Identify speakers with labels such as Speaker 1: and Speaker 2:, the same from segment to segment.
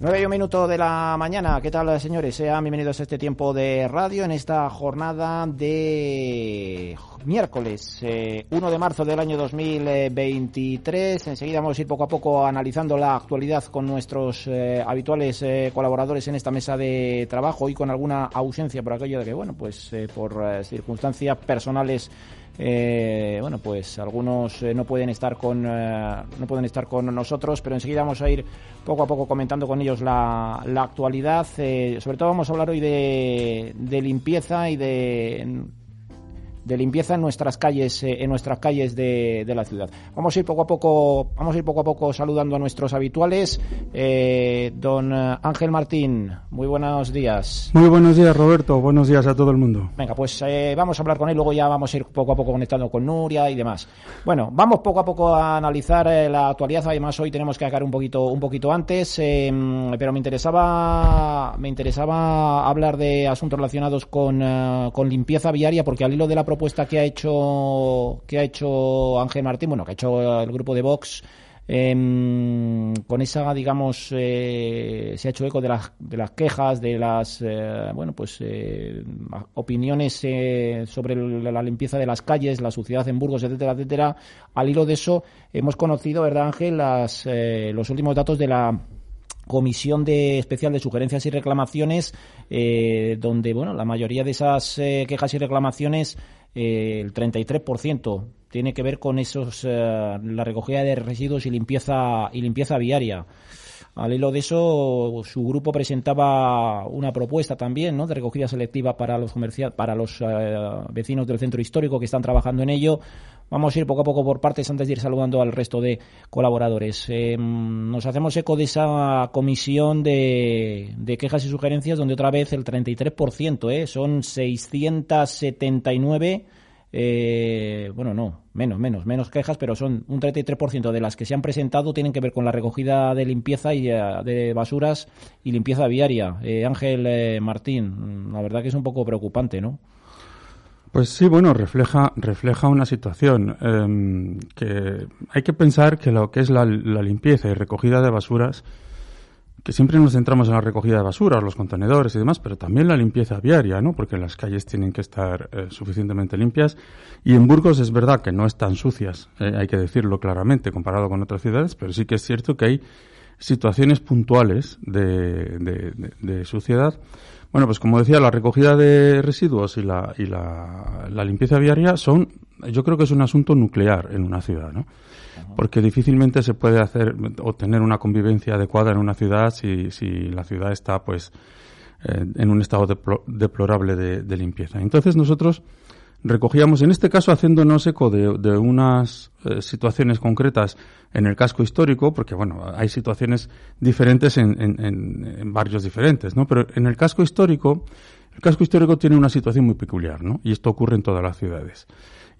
Speaker 1: 9 y un minuto de la mañana. ¿Qué tal, señores? Sean bienvenidos a este tiempo de radio en esta jornada de miércoles 1 eh, de marzo del año 2023. Enseguida vamos a ir poco a poco analizando la actualidad con nuestros eh, habituales eh, colaboradores en esta mesa de trabajo y con alguna ausencia por aquello de que, bueno, pues por circunstancias personales eh, bueno, pues algunos eh, no pueden estar con eh, no pueden estar con nosotros, pero enseguida vamos a ir poco a poco comentando con ellos la, la actualidad. sobre todo vamos a hablar hoy de, de limpieza y de de limpieza en nuestras calles, eh, en nuestras calles de, de, la ciudad. Vamos a ir poco a poco, vamos a ir poco a poco saludando a nuestros habituales. Eh, don Ángel Martín, muy buenos días.
Speaker 2: Muy buenos días, Roberto. Buenos días a todo el mundo.
Speaker 1: Venga, pues eh, vamos a hablar con él, luego ya vamos a ir poco a poco conectando con Nuria y demás. Bueno, vamos poco a poco a analizar la actualidad. Además, hoy tenemos que sacar un poquito, un poquito antes, pero me interesaba, me interesaba hablar de asuntos relacionados con, con limpieza viaria, porque al hilo de la propuesta que ha hecho que ha hecho Ángel Martín, bueno, que ha hecho el grupo de Vox, em, con esa, digamos, eh, se ha hecho eco de las, de las quejas, de las, eh, bueno, pues eh, opiniones sobre la limpieza de las calles, la suciedad en Burgos, etcétera, etcétera. Al hilo de eso, hemos conocido, ¿verdad, Ángel, las, los últimos datos de la comisión de especial de sugerencias y reclamaciones, donde, bueno, la mayoría de esas quejas y reclamaciones eh, el 33% tiene que ver con esos eh, la recogida de residuos y limpieza y limpieza viaria. Al hilo de eso, su grupo presentaba una propuesta también ¿no? de recogida selectiva para los para los eh, vecinos del centro histórico que están trabajando en ello. Vamos a ir poco a poco por partes antes de ir saludando al resto de colaboradores. Em, nos hacemos eco de esa comisión de, de, quejas y sugerencias donde otra vez el 33%, ¿eh? son 679 eh, bueno, no, menos, menos, menos quejas, pero son un 33% de las que se han presentado tienen que ver con la recogida de limpieza y eh, de basuras y limpieza viaria. Eh, Ángel eh, Martín, la verdad que es un poco preocupante, ¿no?
Speaker 2: Pues sí, bueno, refleja, refleja una situación em, que hay que pensar que lo que es la limpieza y recogida de basuras que siempre nos centramos en la recogida de basuras, los contenedores y demás, pero también la limpieza viaria, ¿no? Porque las calles tienen que estar eh, suficientemente limpias. Y en Burgos es verdad que no están sucias, eh, hay que decirlo claramente, comparado con otras ciudades, pero sí que es cierto que hay situaciones puntuales de, de, suciedad. Bueno, pues como decía, la recogida de residuos y la, y la, la limpieza viaria son, yo creo que es un asunto nuclear en una ciudad, ¿no? porque difícilmente se puede hacer o tener una convivencia adecuada en una ciudad si, si la ciudad está pues eh, en un estado deplorable de, limpieza. Entonces nosotros recogíamos, en este caso haciéndonos eco de, unas eh, situaciones concretas en el casco histórico, porque bueno, hay situaciones diferentes en, en, barrios diferentes, ¿no? Pero en el casco histórico, el casco histórico tiene una situación muy peculiar, ¿no? Y esto ocurre en todas las ciudades.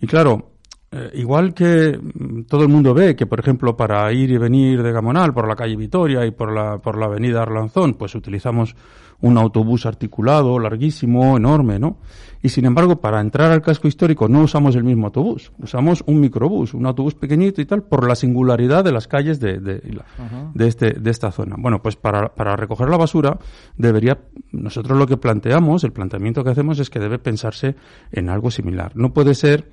Speaker 2: Y claro, eh, igual que mm, todo el mundo ve que, por ejemplo, para ir y venir de Gamonal por la calle Vitoria y por la, por la avenida Arlanzón, pues utilizamos un autobús articulado, larguísimo, enorme, ¿no? Y sin embargo, para entrar al casco histórico no usamos el mismo autobús, usamos un microbús, un autobús pequeñito y tal, por la singularidad de las calles de, de, de, este, de esta zona. Bueno, pues para, para recoger la basura debería, nosotros lo que planteamos, el planteamiento que hacemos es que debe pensarse en algo similar. No puede ser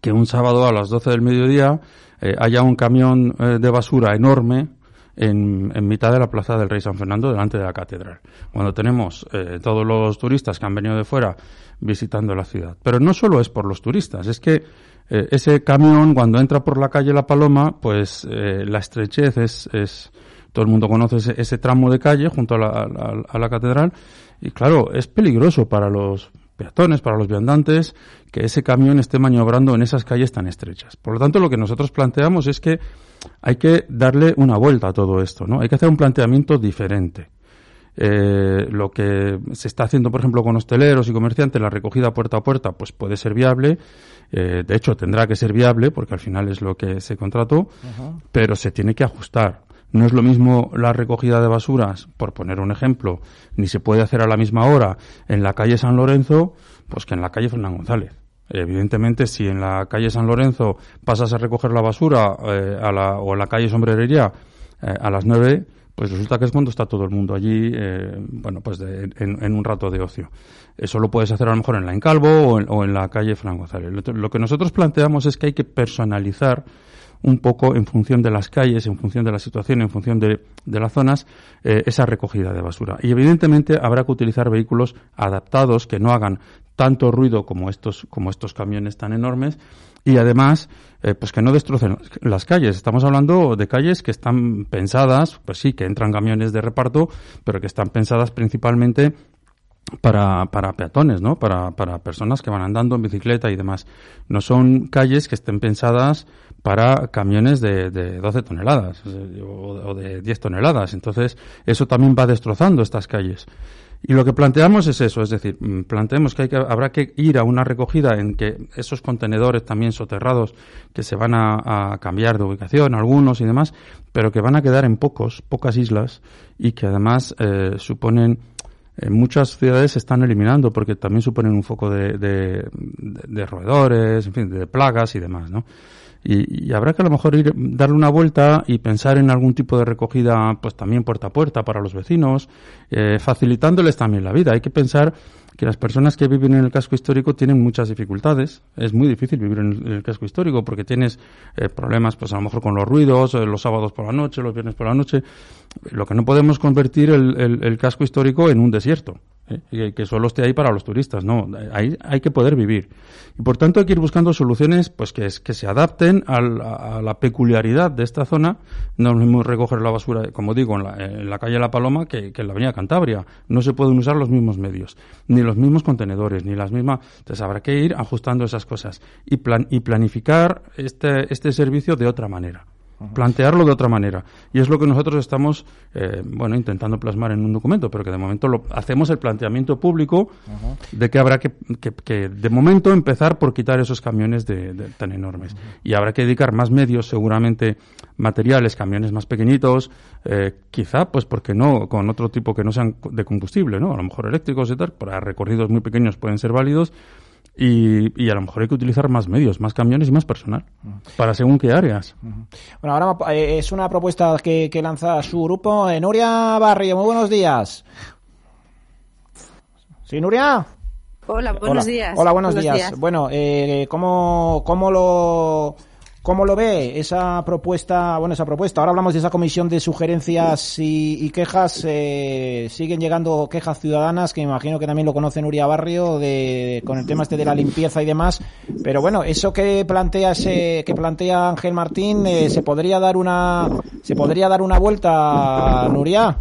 Speaker 2: que un sábado a las 12 del mediodía eh, haya un camión eh, de basura enorme en, en, mitad de la plaza del Rey San Fernando, delante de la catedral, cuando tenemos eh, todos los turistas que han venido de fuera visitando la ciudad. Pero no solo es por los turistas, es que ese camión, cuando entra por la calle La Paloma, pues la estrechez es, es, todo el mundo conoce ese, tramo de calle junto a la, a la catedral, y claro, es peligroso para los peatones, para los viandantes, que ese camión esté maniobrando en esas calles tan estrechas. Por lo tanto, lo que nosotros planteamos es que hay que darle una vuelta a todo esto, ¿no? Hay que hacer un planteamiento diferente. Eh, lo que se está haciendo, por ejemplo, con hosteleros y comerciantes, la recogida puerta a puerta, pues puede ser viable. Eh, de hecho, tendrá que ser viable porque al final es lo que se contrató, pero se tiene que ajustar. No es lo mismo la recogida de basuras, por poner un ejemplo, ni se puede hacer a la misma hora en la calle San Lorenzo, pues que en la calle Fernán González. Evidentemente, si en la calle San Lorenzo pasas a recoger la basura eh, a la, o en la calle Sombrerería a las nueve, pues resulta que es cuando está todo el mundo allí, eh, bueno, pues en, un rato de ocio. Eso lo puedes hacer a lo mejor en la Encalvo o en, la calle Fran González. Lo, que nosotros planteamos es que hay que personalizar un poco en función de las calles, en función de la situación, en función de, las zonas, eh, esa recogida de basura. Y evidentemente habrá que utilizar vehículos adaptados que no hagan tanto ruido como estos, como estos camiones tan enormes y además eh, pues que no destrocen las calles. Estamos hablando de calles que están pensadas, pues sí, que entran camiones de reparto, pero que están pensadas principalmente para, para peatones, ¿no? Para, para personas que van andando en bicicleta y demás. No son calles que estén pensadas para camiones de, de 12 toneladas o, de 10 toneladas. Entonces, eso también va destrozando estas calles. Y lo que planteamos es eso, es decir, mm, planteamos que, hay que habrá que ir a una recogida en que esos contenedores también soterrados que se van a, cambiar de ubicación, algunos y demás, pero que van a quedar en pocos, pocas islas y que además eh, suponen en muchas ciudades se están eliminando porque también suponen un foco de, de, de roedores, en fin, de plagas y demás, ¿no? Y, habrá que a lo mejor ir, darle una vuelta y pensar en algún tipo de recogida, pues también puerta a puerta para los vecinos, eh, facilitándoles también la vida. Hay que pensar que las personas que viven en el casco histórico tienen muchas dificultades. Es muy difícil vivir en el casco histórico porque tienes eh, problemas, pues a lo mejor con los ruidos, eh, los sábados por la noche, los viernes por la noche. Lo que no podemos convertir el, el el casco histórico en un desierto, ¿eh? que solo esté ahí para los turistas, no, ahí hay que poder vivir. Y por tanto hay que ir buscando soluciones pues que, que se adapten a la, peculiaridad de esta zona. No es mismo recoger la basura, como digo, en la, en la calle La Paloma que, que, en la avenida Cantabria. No se pueden usar los mismos medios, ni los mismos contenedores, ni las mismas... Entonces habrá que ir ajustando esas cosas y, plan, y planificar este, este servicio de otra manera plantearlo de otra manera. Y es lo que nosotros estamos, eh, bueno, intentando plasmar en un documento, pero que de momento lo, hacemos el planteamiento público de que habrá que, que, de momento, empezar por quitar esos camiones de, tan enormes. Y habrá que dedicar más medios, seguramente, materiales, camiones más pequeñitos, eh, quizá, pues, porque no, con otro tipo que no sean de combustible, ¿no? A lo mejor eléctricos y tal, para recorridos muy pequeños pueden ser válidos, y, y, a lo mejor hay que utilizar más medios, más camiones y más personal para según qué áreas.
Speaker 1: Bueno, ahora eh, es una propuesta que, que lanza su grupo. Eh, Nuria Barrio, muy buenos días. ¿Sí, Nuria?
Speaker 3: Hola, buenos días.
Speaker 1: Hola, buenos, días. Bueno, eh, ¿cómo, ¿cómo lo ¿Cómo lo ve esa propuesta? Bueno, esa propuesta. Ahora hablamos de esa comisión de sugerencias y, quejas. Eh, siguen llegando quejas ciudadanas, que me imagino que también lo conoce Nuria Barrio, de, con el tema este de la limpieza y demás. Pero bueno, eso que plantea ese, que plantea Ángel Martín, eh, se podría dar una, se podría dar una vuelta, Nuria.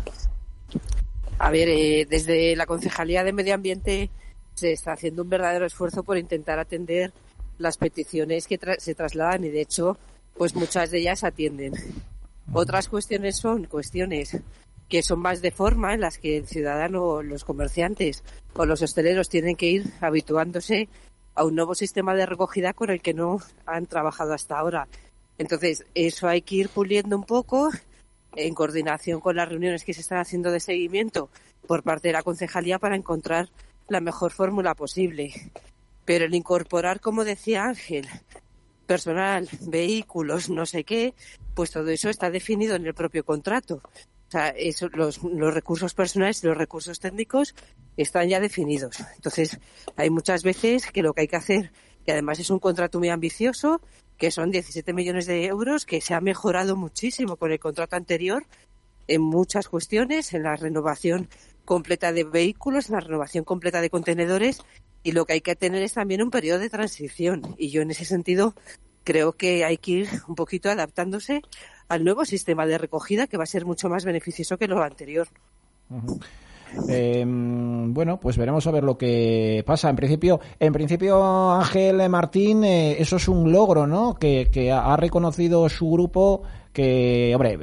Speaker 3: A ver, eh, desde la Concejalía de Medio Ambiente se está haciendo un verdadero esfuerzo por intentar atender las peticiones que se trasladan y de hecho pues muchas de ellas atienden. Otras cuestiones son cuestiones que son más de forma en las que el ciudadano, los comerciantes o los hosteleros tienen que ir habituándose a un nuevo sistema de recogida con el que no han trabajado hasta ahora. Entonces, eso hay que ir puliendo un poco en coordinación con las reuniones que se están haciendo de seguimiento por parte de la concejalía para encontrar la mejor fórmula posible. Pero el incorporar, como decía Ángel, personal, vehículos, no sé qué, pues todo eso está definido en el propio contrato. O sea, eso, los, los recursos personales los recursos técnicos están ya definidos. Entonces, hay muchas veces que lo que hay que hacer, que además es un contrato muy ambicioso, que son 17 millones de euros, que se ha mejorado muchísimo con el contrato anterior en muchas cuestiones, en la renovación completa de vehículos, en la renovación completa de contenedores y lo que hay que tener es también un periodo de transición. Y yo en ese sentido creo que hay que ir un poquito adaptándose al nuevo sistema de recogida que va a ser mucho más beneficioso que lo anterior.
Speaker 1: Em, bueno, pues veremos a ver lo que pasa. En principio, en principio Ángel Martín, eh, eso es un logro, ¿no? Que, que ha reconocido su grupo que, hombre,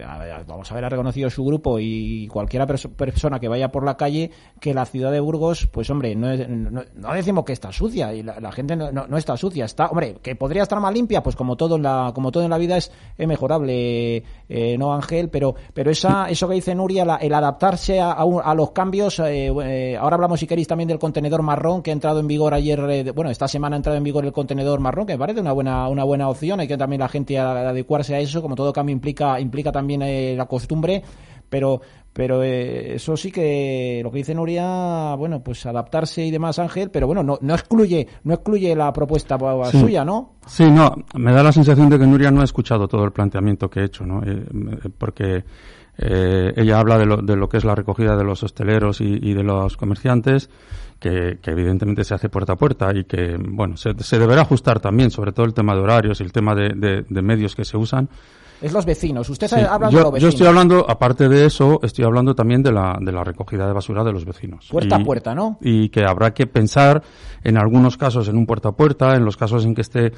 Speaker 1: vamos a ver, ha reconocido su grupo y cualquiera persona que vaya por la calle que la ciudad de Burgos, pues hombre, no, no, decimos que está sucia y la, gente no, no, está sucia, está, hombre, que podría estar más limpia, pues como todo en la, como todo en la vida es, mejorable, eh, no Ángel, pero, pero esa, eso que dice Nuria, el adaptarse a, a, los cambios, eh, eh, ahora hablamos si queréis también del contenedor marrón que ha entrado en vigor ayer, bueno, esta semana ha entrado en vigor el contenedor marrón, que me parece una buena, una buena opción, hay que también la gente adecuarse a eso, como todo cambio implica, implica también eh, la costumbre, pero pero eh, eso sí que lo que dice Nuria, bueno, pues adaptarse y demás, Ángel, pero bueno, no, no excluye no excluye la propuesta suya, ¿no?
Speaker 2: Sí, no, me da la sensación de que Nuria no ha escuchado todo el planteamiento que he hecho, ¿no? Eh, porque ella habla de lo, de lo que es la recogida de los hosteleros y, de los comerciantes, que, evidentemente se hace puerta a puerta y que, bueno, se, se deberá ajustar también, sobre todo el tema de horarios y el tema de, de medios que se usan,
Speaker 1: es los vecinos. Usted habla de
Speaker 2: los
Speaker 1: vecinos.
Speaker 2: Yo estoy hablando, aparte de eso, estoy hablando también de la, de la recogida de basura de los vecinos.
Speaker 1: Puerta a puerta, ¿no?
Speaker 2: Y que habrá que pensar en algunos casos en un puerta a puerta, en los casos en que esté eh,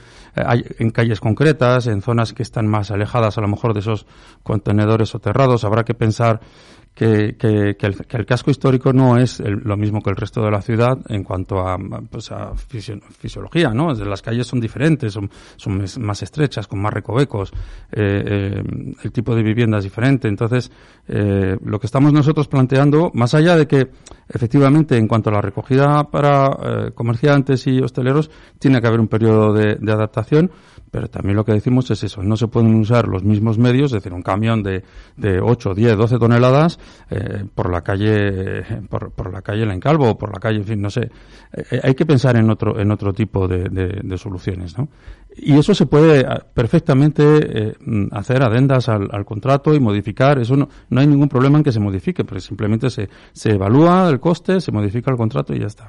Speaker 2: en calles concretas, en zonas que están más alejadas a lo mejor de esos contenedores soterrados, habrá que pensar que, que, que, el, casco histórico no es lo mismo que el resto de la ciudad en cuanto a, pues a fisiología, ¿no? Las calles son diferentes, son, son más estrechas, con más recovecos, eh, eh, el tipo de vivienda es diferente. Entonces, eh, lo que estamos nosotros planteando, más allá de que efectivamente en cuanto a la recogida para comerciantes y hosteleros, tiene que haber un periodo de, de adaptación, pero también lo que decimos es eso, no se pueden usar los mismos medios, es decir, un camión de, de 8, 10, 12 toneladas eh, por la calle, por, por, la calle La Encalvo o por la calle, en fin, no sé. Eh, hay que pensar en otro, en otro tipo de, de, soluciones, ¿no? Y eso se puede ah, perfectamente eh, hacer adendas al, al, contrato y modificar. Eso no, no hay ningún problema en que se modifique, pero simplemente se, se evalúa el coste, se modifica el contrato y ya está.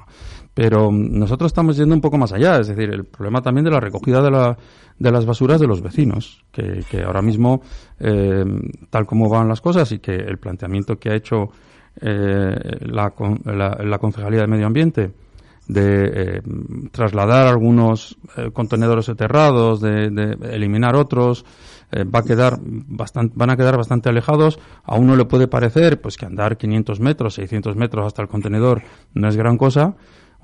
Speaker 2: Pero mm, nosotros estamos yendo un poco más allá, es decir, el problema también de la recogida de, la, de las basuras de los vecinos, que, que ahora mismo, eh, tal como van las cosas y que el planteamiento que ha hecho eh, la, la, Concejalía de Medio Ambiente de eh, trasladar algunos eh, contenedores soterrados, de, de, eliminar otros, eh, va a quedar bastante, van a quedar bastante alejados. A uno le puede parecer pues que andar 500 metros, 600 metros hasta el contenedor no es gran cosa,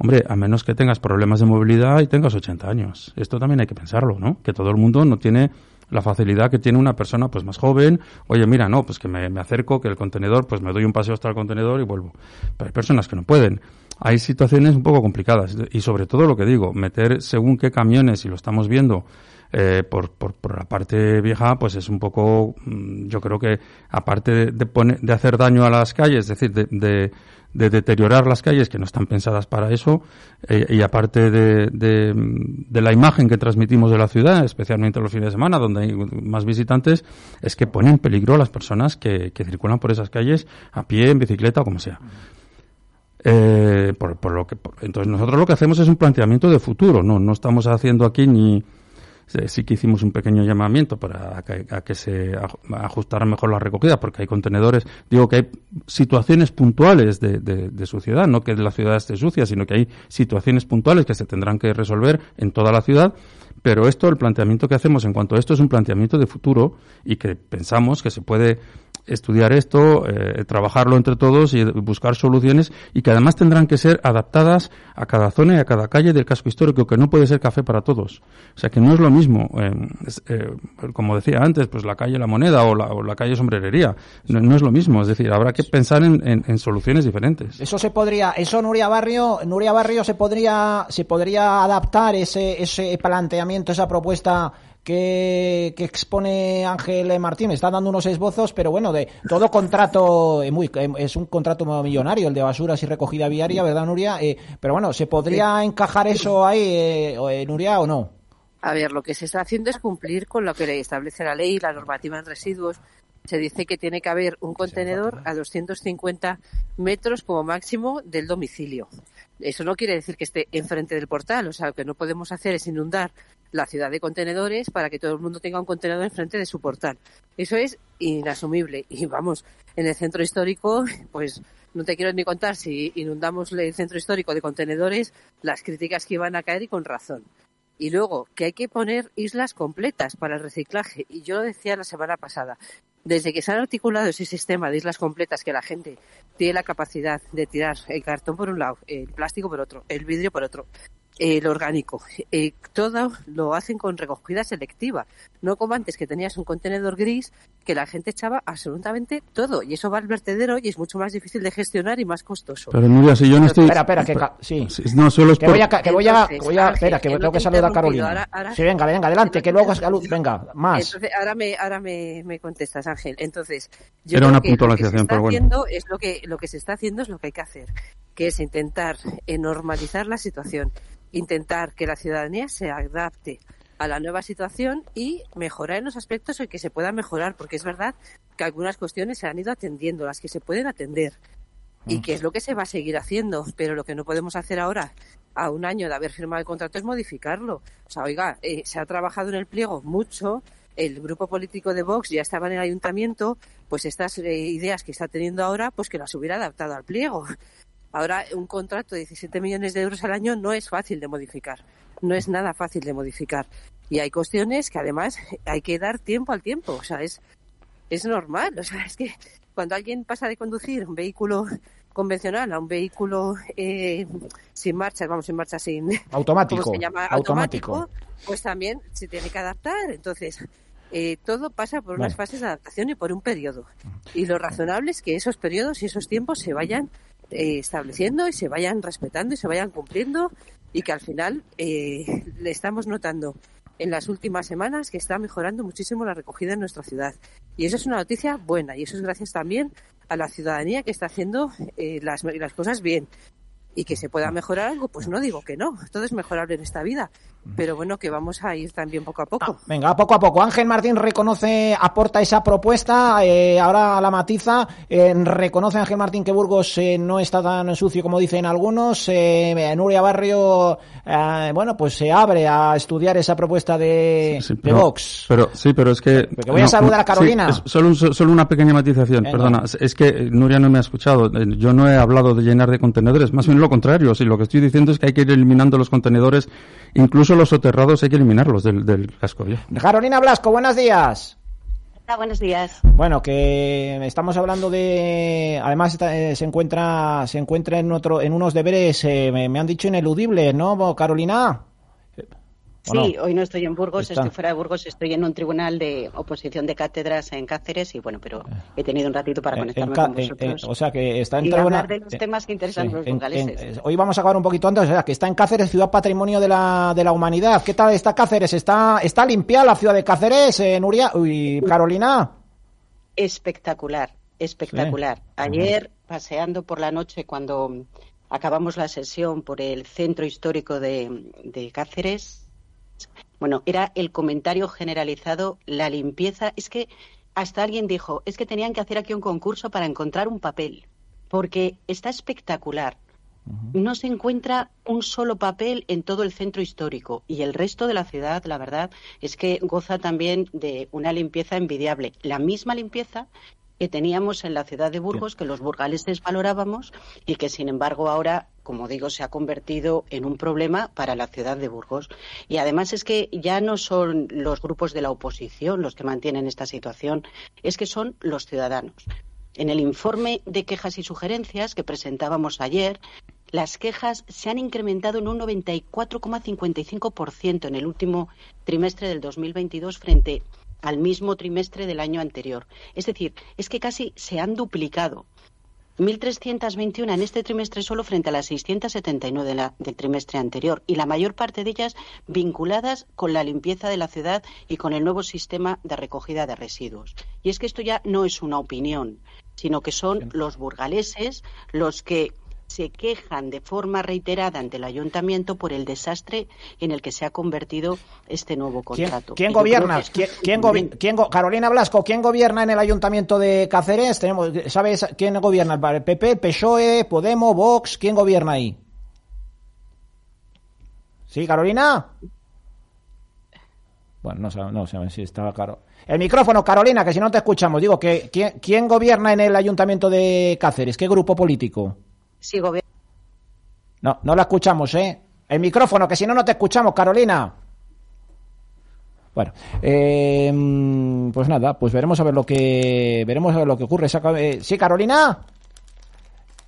Speaker 2: Hombre, a menos que tengas problemas de movilidad y tengas 80 años. Esto también hay que pensarlo, ¿no? Que todo el mundo no tiene la facilidad que tiene una persona pues más joven. Oye, mira, no, pues que me, acerco, que el contenedor, pues me doy un paseo hasta el contenedor y vuelvo. Pero hay personas que no pueden. Hay situaciones un poco complicadas. Y sobre todo lo que digo, meter según qué camiones, y lo estamos viendo, eh, por, por, por, la parte vieja, pues es un poco, mm, yo creo que aparte de, de, de hacer daño a las calles, es decir, de, de de deteriorar las calles que no están pensadas para eso eh, y aparte de, de, la imagen que transmitimos de la ciudad, especialmente los fines de semana donde hay más visitantes, es que pone en peligro a las personas que, que circulan por esas calles a pie, en bicicleta o como sea. Eh, por, por, lo que, entonces nosotros lo que hacemos es un planteamiento de futuro, no, no estamos haciendo aquí ni, sí que hicimos un pequeño llamamiento para a que, se ajustara mejor la recogida, porque hay contenedores, digo que hay situaciones puntuales de, de, de suciedad, no que la ciudad esté sucia, sino que hay situaciones puntuales que se tendrán que resolver en toda la ciudad, pero esto, el planteamiento que hacemos en cuanto a esto es un planteamiento de futuro y que pensamos que se puede estudiar esto, eh, trabajarlo entre todos y buscar soluciones y que además tendrán que ser adaptadas a cada zona y a cada calle del casco histórico, que no puede ser café para todos. O sea que no es lo mismo, eh, eh, como decía antes, pues la calle La Moneda o la, o la calle Sombrerería. No, es lo mismo, es decir, habrá que pensar en, en, soluciones diferentes.
Speaker 1: Eso se podría, eso Nuria Barrio, Nuria Barrio se podría, se podría adaptar ese, ese planteamiento, esa propuesta que, expone Ángel Martín. Está dando unos esbozos, pero bueno, de todo contrato, eh, muy, eh, es un contrato millonario, el de basuras y recogida viaria, ¿verdad, Nuria? Eh, pero bueno, ¿se podría encajar eso ahí, Nuria, o no?
Speaker 3: A ver, lo que se está haciendo es cumplir con lo que establece la ley, la normativa en residuos. Se dice que tiene que haber un contenedor a 250 metros como máximo del domicilio. Eso no quiere decir que esté enfrente del portal, o sea, lo que no podemos hacer es inundar la ciudad de contenedores para que todo el mundo tenga un contenedor enfrente de su portal. Eso es inasumible. Y vamos, en el centro histórico, pues no te quiero ni contar si inundamos el centro histórico de contenedores, las críticas que iban a caer y con razón. Y luego, que hay que poner islas completas para el reciclaje. Y yo lo decía la semana pasada. Desde que se han articulado ese sistema de islas completas que la gente tiene la capacidad de tirar el cartón por un lado, el plástico por otro, el vidrio por otro, el orgánico. Eh, todo lo hacen con recogida selectiva. No como antes que tenías un contenedor gris que la gente echaba absolutamente todo. Y eso va al vertedero y es mucho más difícil de gestionar y más costoso.
Speaker 2: Pero Nuria, si yo no estoy...
Speaker 1: Espera, espera, que... Sí.
Speaker 2: No, solo es
Speaker 1: que voy a... Que voy a, voy a espera, que, tengo que saludar a Carolina. Sí, venga, venga, adelante, que luego salud. Venga, más.
Speaker 3: Entonces, ahora me, ahora me, me contestas, Ángel. Entonces, yo
Speaker 2: Era una
Speaker 3: creo que
Speaker 2: puntualización,
Speaker 3: lo que se está
Speaker 2: pero bueno.
Speaker 3: haciendo es lo que, lo que se está haciendo es lo que hay que hacer, que es intentar eh, normalizar la situación intentar que la ciudadanía se adapte a la nueva situación y mejorar en los aspectos en que se pueda mejorar, porque es verdad que algunas cuestiones se han ido atendiendo, las que se pueden atender, y que es lo que se va a seguir haciendo, pero lo que no podemos hacer ahora, a un año de haber firmado el contrato, es modificarlo. O sea, oiga, eh, se ha trabajado en el pliego mucho, el grupo político de Vox ya estaba en el ayuntamiento, pues estas eh, ideas que está teniendo ahora, pues que las hubiera adaptado al pliego. Ahora, un contrato de 17 millones de euros al año no es fácil de modificar. No es nada fácil de modificar. Y hay cuestiones que además hay que dar tiempo al tiempo. O sea, es, es normal. O sea, es que cuando alguien pasa de conducir un vehículo convencional a un vehículo eh, sin marchas, vamos, sin marcha, sin...
Speaker 1: Automático.
Speaker 3: ¿Cómo se llama?
Speaker 1: Automático.
Speaker 3: Automático. Pues también se tiene que adaptar. Entonces, eh, todo pasa por unas fases de adaptación y por un periodo. Y lo razonable es que esos periodos y esos tiempos se vayan eh, estableciendo y se vayan respetando y se vayan cumpliendo y que al final eh, le estamos notando en las últimas semanas que está mejorando muchísimo la recogida en nuestra ciudad. Y eso es una noticia buena y eso es gracias también a la ciudadanía que está haciendo eh, las, las cosas bien. Y que se pueda mejorar algo, pues no digo que no, todo es mejorable en esta vida. Pero bueno, que vamos a ir también poco a poco.
Speaker 1: Ah, venga, poco a poco. Ángel Martín reconoce, aporta esa propuesta, eh, ahora la matiza. Eh, reconoce Ángel Martín que Burgos eh, no está tan sucio como dicen algunos. Eh, Nuria Barrio, eh, bueno, pues se abre a estudiar esa propuesta de,
Speaker 2: Sí,
Speaker 1: de
Speaker 2: pero,
Speaker 1: Vox.
Speaker 2: Pero, sí, pero es que...
Speaker 1: Porque voy a saludar a Carolina.
Speaker 2: sí, es solo, un- solo una pequeña matización,
Speaker 1: Venga.
Speaker 2: perdona. Es- que eh, Nuria no me ha escuchado. Eh, Yo no he hablado de llenar de contenedores, más bien lo contrario. Sí, lo que estoy diciendo es que hay que ir eliminando los contenedores, incluso los soterrados hay que eliminarlos del, del casco viejo.
Speaker 1: Carolina Blasco, buenos días.
Speaker 4: Buenos días.
Speaker 1: Bueno, que estamos hablando de, además está- eh, se encuentra, se encuentra en otro, en unos deberes, eh, me, me han dicho ineludibles, ¿no, Carolina? ¿O
Speaker 4: Sí,
Speaker 1: no?
Speaker 4: hoy no estoy en Burgos,
Speaker 1: Está.
Speaker 4: estoy fuera de Burgos, estoy en un tribunal de oposición de cátedras en Cáceres y bueno, pero he tenido un ratito para
Speaker 1: En-
Speaker 4: conectarme
Speaker 1: en ca-
Speaker 4: con
Speaker 1: en-
Speaker 4: vosotros.
Speaker 1: en- o sea que está en
Speaker 4: y
Speaker 1: tribunal-
Speaker 4: hablar de los
Speaker 1: eh,
Speaker 4: temas que interesan
Speaker 1: sí,
Speaker 4: a los
Speaker 1: en-
Speaker 4: burgaleses.
Speaker 1: en- hoy vamos a acabar un poquito antes, o sea, que está en Cáceres, ciudad patrimonio de la, de la humanidad. ¿Qué tal está Cáceres? ¿Está, está limpia la ciudad de Cáceres, eh, Nuria? Uy, Carolina.
Speaker 4: Espectacular, espectacular. Ayer, paseando por la noche, cuando acabamos la sesión por el centro histórico de, de Cáceres, bueno, era el comentario generalizado, la limpieza. Es que hasta alguien dijo, es que tenían que hacer aquí un concurso para encontrar un papel, porque está espectacular. No se encuentra un solo papel en todo el centro histórico y el resto de la ciudad, la verdad, es que goza también de una limpieza envidiable. La misma limpieza que teníamos en la ciudad de Burgos, que los burgaleses valorábamos y que, sin embargo, ahora, como digo, se ha convertido en un problema para la ciudad de Burgos. Y además es que ya no son los grupos de la oposición los que mantienen esta situación, es que son los ciudadanos. En el informe de quejas y sugerencias que presentábamos ayer, las quejas se han incrementado en un 94,55% en el último trimestre del 2022 frente al mismo trimestre del año anterior. Es decir, es que casi se han duplicado. 1.321 en este trimestre solo frente a las 679 de la- del trimestre anterior y la mayor parte de ellas vinculadas con la limpieza de la ciudad y con el nuevo sistema de recogida de residuos. Y es que esto ya no es una opinión, sino que son los burgaleses los que se quejan de forma reiterada ante el ayuntamiento por el desastre en el que se ha convertido este nuevo
Speaker 1: ¿Quién,
Speaker 4: contrato.
Speaker 1: quién gobierna?
Speaker 4: que-
Speaker 1: ¿Quién, quién gobi- quién go- Carolina Blasco, ¿quién gobierna en el ayuntamiento de Cáceres? Tenemos, ¿Sabes quién gobierna? ¿El PP, PSOE, Podemos, Vox? ¿Quién gobierna ahí? ¿Sí, Carolina? Bueno, no sé, no sé si estaba claro. El micrófono, Carolina, que si no te escuchamos. Digo, que ¿quién, quién gobierna en el ayuntamiento de Cáceres? ¿Qué grupo político? No, no la escuchamos, ¿eh? El micrófono, que si no, no te escuchamos, Carolina. Bueno, eh, pues nada, pues veremos a ver lo que veremos a ver lo que ocurre. Eh, sí, Carolina.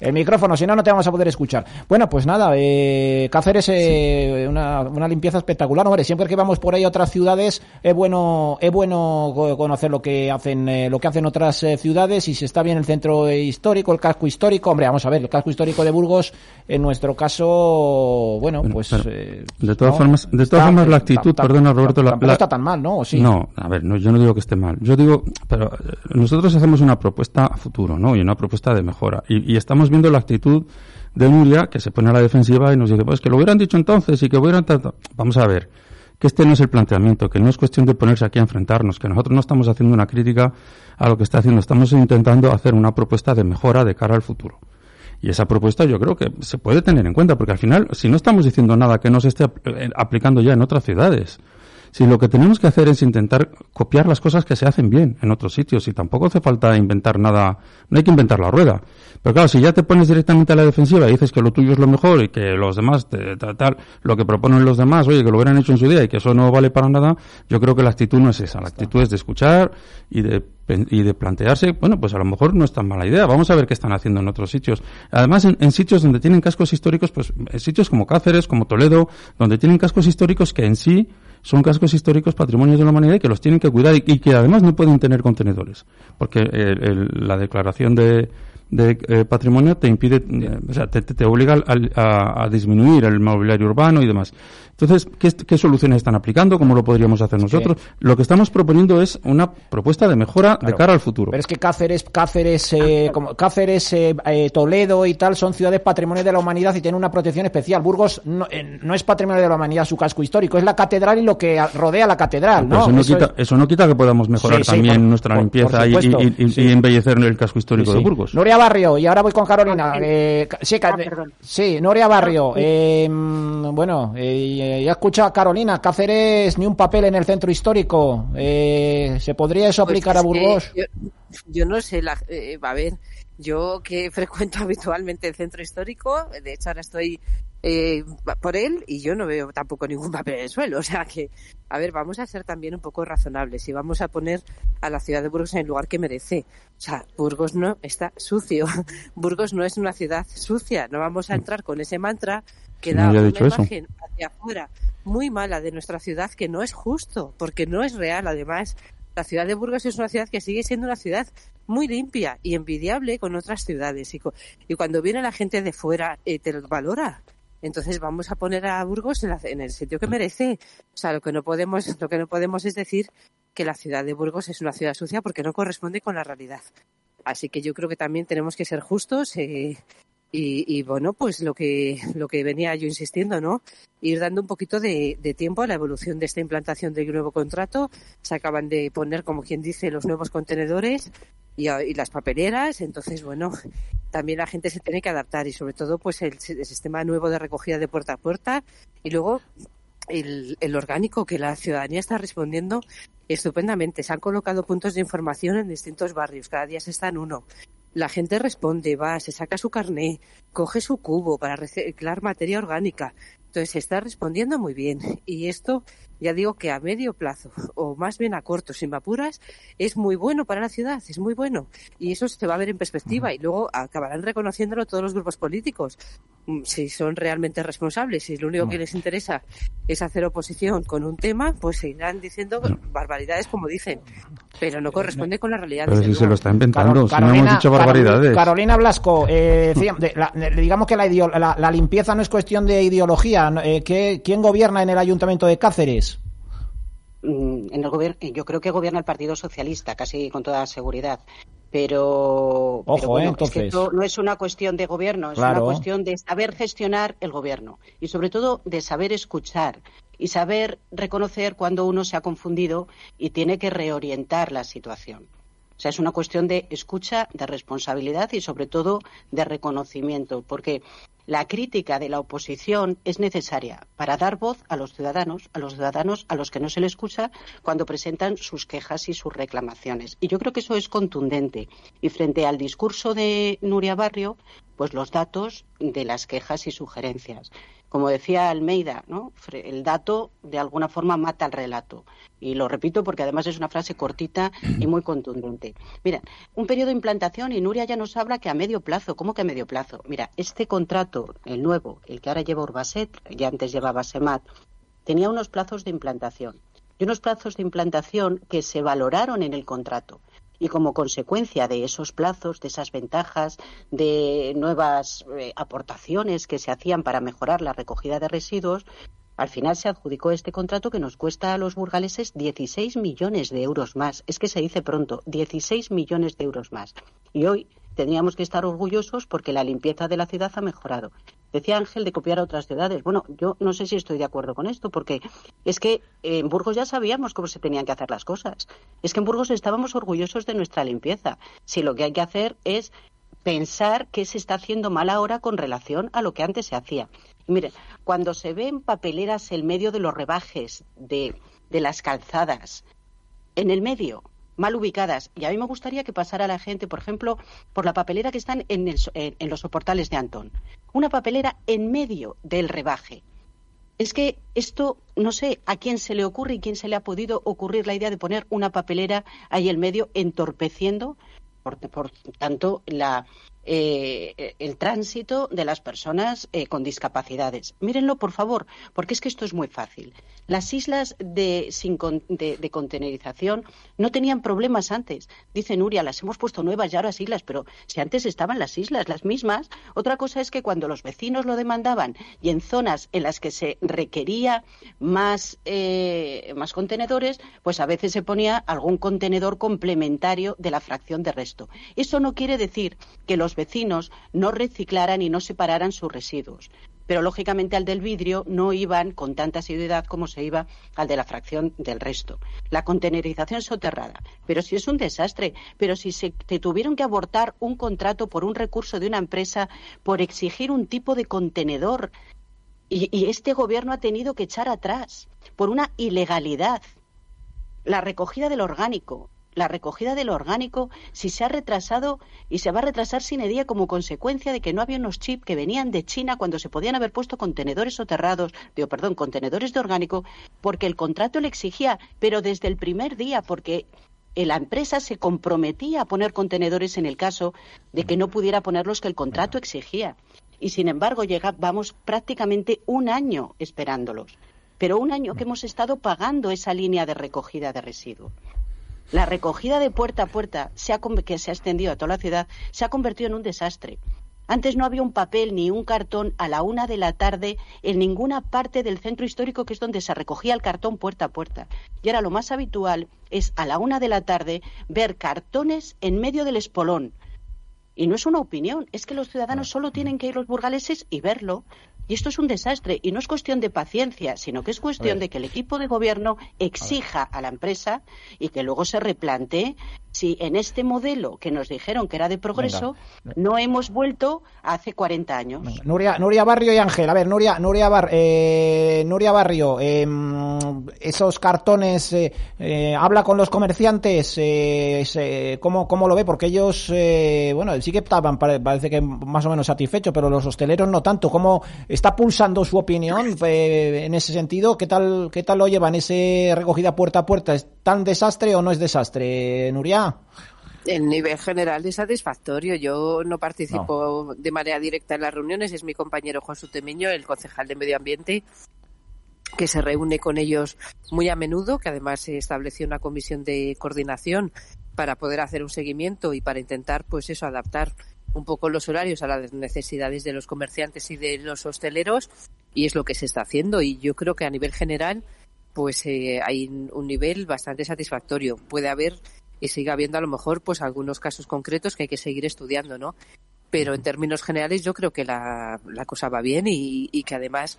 Speaker 1: El micrófono, si no, no te vamos a poder escuchar. Bueno, pues nada, eh, Cáceres, eh, una, una, limpieza espectacular. Hombre, siempre que vamos por ahí a otras ciudades, es bueno, es bueno conocer lo que hacen, eh, lo que hacen otras eh, ciudades y si está bien el centro histórico, el casco histórico. Hombre, vamos a ver, el casco histórico de Burgos, en nuestro caso, bueno, pues.
Speaker 2: Eh, de todas formas, de todas formas, la actitud, perdona Roberto, la,
Speaker 1: la, está tan mal, ¿no? sí?
Speaker 2: No, a ver, no, yo no digo que esté mal. Yo digo, pero nosotros hacemos una propuesta a futuro, ¿no? Y una propuesta de mejora. y, y estamos viendo la actitud de Nuria, que se pone a la defensiva y nos dice, pues que lo hubieran dicho entonces y que hubieran... Vamos a ver, que este no es el planteamiento, que no es cuestión de ponerse aquí a enfrentarnos, que nosotros no estamos haciendo una crítica a lo que está haciendo, estamos intentando hacer una propuesta de mejora de cara al futuro. Y esa propuesta yo creo que se puede tener en cuenta, porque al final, si no estamos diciendo nada que no se esté eh, aplicando ya en otras ciudades, si lo que tenemos que hacer es intentar copiar las cosas que se hacen bien en otros sitios, y tampoco hace falta inventar nada, no hay que inventar la rueda. Pero claro, si ya te pones directamente a la defensiva y dices que lo tuyo es lo mejor y que los demás, tal, lo que proponen los demás, oye, que lo hubieran hecho en su día y que eso no vale para nada, yo creo que la actitud no es esa. La actitud es de escuchar y de y de plantearse, bueno, pues a lo mejor no es tan mala idea, vamos a ver qué están haciendo en otros sitios. Además, en, en, sitios donde tienen cascos históricos, pues en sitios como Cáceres, como Toledo, donde tienen cascos históricos que en sí son cascos históricos patrimonios de la humanidad y que los tienen que cuidar y, que además no pueden tener contenedores. Porque la declaración de, de eh, patrimonio te impide, eh, o sea, te, te obliga a, a, disminuir el mobiliario urbano y demás. Entonces, ¿qué, ¿qué, soluciones están aplicando? ¿Cómo lo podríamos hacer nosotros? Lo que estamos proponiendo es una propuesta de mejora de cara al futuro.
Speaker 1: Pero es que Cáceres, Cáceres, eh, como Cáceres, Toledo y tal son ciudades patrimonio de la humanidad y tienen una protección especial. Burgos no, no, es patrimonio de la humanidad su casco histórico, es la catedral y lo que rodea la catedral. ¿no?
Speaker 2: Eso, no eso, quita, eso no quita que podamos mejorar sí, también sí, por, nuestra por, limpieza por y, y, y, y, embellecer el casco histórico de Burgos.
Speaker 1: Barrio, y ahora voy con Carolina. Eh, sí, ah, sí, Noria Barrio. Eh, bueno, eh, ya escucha a Carolina, Cáceres ni un papel en el centro histórico. Eh, ¿Se podría eso pues aplicar a Burgos?
Speaker 3: Yo, yo, no sé, la, eh, a ver, yo que frecuento habitualmente el centro histórico, de hecho ahora estoy eh, por él y yo no veo tampoco ningún papel en el suelo. O sea que, a ver, vamos a ser también un poco razonables y vamos a poner a la ciudad de Burgos en el lugar que merece. O sea, Burgos no está sucio. Burgos no es una ciudad sucia. No vamos a entrar con ese mantra que da una imagen eso. hacia afuera muy mala de nuestra ciudad que no es justo, porque no es real. Además, la ciudad de Burgos es una ciudad que sigue siendo una ciudad muy limpia y envidiable con otras ciudades. Y, y cuando viene la gente de fuera, eh, te lo valora. Entonces vamos a poner a Burgos en, la, en, el sitio que merece. O sea, lo que no podemos, lo que no podemos es decir que la ciudad de Burgos es una ciudad sucia porque no corresponde con la realidad. Así que yo creo que también tenemos que ser justos eh, y, y, bueno, pues lo que, lo que venía yo insistiendo, ¿no? Ir dando un poquito de, tiempo a la evolución de esta implantación del nuevo contrato. Se acaban de poner, como quien dice, los nuevos contenedores y, y las papeleras. Entonces, bueno, también la gente se tiene que adaptar y sobre todo, pues el, el sistema nuevo de recogida de puerta a puerta y luego el, el, orgánico que la ciudadanía está respondiendo estupendamente. Se han colocado puntos de información en distintos barrios, cada día se está en uno. La gente responde, va, se saca su carné, coge su cubo para reciclar materia orgánica. Entonces se está respondiendo muy bien. Y esto, ya digo que a medio plazo, o más bien a corto, sin apuras, es muy bueno para la ciudad, es muy bueno. Y eso se va a ver en perspectiva y luego acabarán reconociéndolo todos los grupos políticos. Si son realmente responsables, si lo único que les interesa es hacer oposición con un tema, pues seguirán diciendo barbaridades como dicen. Pero no corresponde con la realidad.
Speaker 2: Pero si se lo está inventando, Carolina, si no hemos dicho barbaridades.
Speaker 1: Carolina Blasco, eh, la, digamos que la, la, la, limpieza no es cuestión de ideología. Eh, ¿qué, ¿Quién gobierna en el ayuntamiento de Cáceres?
Speaker 4: En el gobierno, yo creo que gobierna el Partido Socialista, casi con toda seguridad pero,
Speaker 1: Ojo,
Speaker 4: pero bueno,
Speaker 1: eh, entonces.
Speaker 4: es que esto no es una cuestión de gobierno, es
Speaker 1: claro.
Speaker 4: una cuestión de saber gestionar el gobierno y sobre todo de saber escuchar y saber reconocer cuando uno se ha confundido y tiene que reorientar la situación. O sea, es una cuestión de escucha, de responsabilidad y sobre todo de reconocimiento, porque la crítica de la oposición es necesaria para dar voz a los ciudadanos, a los ciudadanos a los que no se les escucha cuando presentan sus quejas y sus reclamaciones. Y yo creo que eso es contundente. Y frente al discurso de Nuria Barrio, pues los datos de las quejas y sugerencias como decía Almeida, ¿no? el dato de alguna forma mata el relato. Y lo repito porque además es una frase cortita y muy contundente. Mira, un periodo de implantación y Nuria ya nos habla que a medio plazo. ¿Cómo que a medio plazo? Mira, este contrato, el nuevo, el que ahora lleva Urbaset, ya antes llevaba Semat, tenía unos plazos de implantación. Y unos plazos de implantación que se valoraron en el contrato y como consecuencia de esos plazos, de esas ventajas, de nuevas eh, aportaciones que se hacían para mejorar la recogida de residuos, al final se adjudicó este contrato que nos cuesta a los burgaleses 16 millones de euros más. Es que se dice pronto, 16 millones de euros más. Y hoy tendríamos que estar orgullosos porque la limpieza de la ciudad ha mejorado. Decía Ángel de copiar a otras ciudades. Bueno, yo no sé si estoy de acuerdo con esto, porque es que en Burgos ya sabíamos cómo se tenían que hacer las cosas. Es que en Burgos estábamos orgullosos de nuestra limpieza. Si lo que hay que hacer es pensar qué se está haciendo mal ahora con relación a lo que antes se hacía. Y miren, cuando se ven papeleras en medio de los rebajes de, de las calzadas, en el medio, mal ubicadas. Y a mí me gustaría que pasara la gente, por ejemplo, por la papelera que están en, en los soportales de Antón. Una papelera en medio del rebaje. Es que esto, no sé a quién se le ocurre y quién se le ha podido ocurrir la idea de poner una papelera ahí en medio, entorpeciendo, por, por tanto, la, eh, el tránsito de las personas eh, con discapacidades. Mírenlo, por favor, porque es que esto es muy fácil. Las islas de, sin de, contenerización no tenían problemas antes. Dice Nuria, las hemos puesto nuevas y ahora islas, pero si antes estaban las islas las mismas. Otra cosa es que cuando los vecinos lo demandaban y en zonas en las que se requería más, eh, más contenedores, pues a veces se ponía algún contenedor complementario de la fracción de resto. Eso no quiere decir que los vecinos no reciclaran y no separaran sus residuos. Pero lógicamente al del vidrio no iban con tanta asiduidad como se iba al de la fracción del resto. La contenerización soterrada. Pero si es un desastre, pero si se tuvieron que abortar un contrato por un recurso de una empresa por exigir un tipo de contenedor y este gobierno ha tenido que echar atrás por una ilegalidad. La recogida del orgánico, la recogida del orgánico si se ha retrasado y se va a retrasar sin edía como consecuencia de que no había unos chips que venían de China cuando se podían haber puesto contenedores soterrados, digo, perdón, contenedores de orgánico, porque el contrato le exigía, pero desde el primer día, porque la empresa se comprometía a poner contenedores en el caso de que no pudiera poner los que el contrato exigía. Y sin embargo, llega, vamos prácticamente un año esperándolos. Pero un año que hemos estado pagando esa línea de recogida de residuos. La recogida de puerta a puerta se ha, que se ha extendido a toda la ciudad se ha convertido en un desastre. Antes no había un papel ni un cartón a la una de la tarde en ninguna parte del centro histórico, que es donde se recogía el cartón puerta a puerta. Y ahora lo más habitual es a la una de la tarde ver cartones en medio del espolón. Y no es una opinión, es que los ciudadanos solo tienen que ir los burgaleses y verlo. Y esto es un desastre. Y no es cuestión de paciencia, sino que es cuestión de que el equipo de gobierno exija a, la empresa y que luego se replantee si en este modelo que nos dijeron que era de progreso no hemos vuelto hace 40 años.
Speaker 1: Nuria, Nuria Barrio y Ángel, a ver, Nuria, Nuria, Bar, eh, Nuria Barrio, em, esos cartones, eh, eh, habla con los comerciantes, ¿cómo, ¿cómo, lo ve? Porque ellos, bueno, sí que estaban, parece que más o menos satisfechos, pero los hosteleros no tanto. ¿Cómo está pulsando su opinión en ese sentido? ¿Qué tal, ¿Qué tal lo llevan ese recogida puerta a puerta? ¿Es tan desastre o no es desastre, Nuria?
Speaker 3: En nivel general es satisfactorio. Yo no participo de manera directa en las reuniones, es mi compañero Juan Sutemeño, el concejal de Medio Ambiente, que se reúne con ellos muy a menudo, que además se estableció una comisión de coordinación para poder hacer un seguimiento y para intentar, pues eso, adaptar un poco los horarios a las necesidades de los comerciantes y de los hosteleros y es lo que se está haciendo y yo creo que a nivel general pues eh, hay un nivel bastante satisfactorio. Puede haber y siga habiendo a lo mejor pues algunos casos concretos que hay que seguir estudiando, ¿no? Pero en términos generales yo creo que la, la cosa va bien y, que además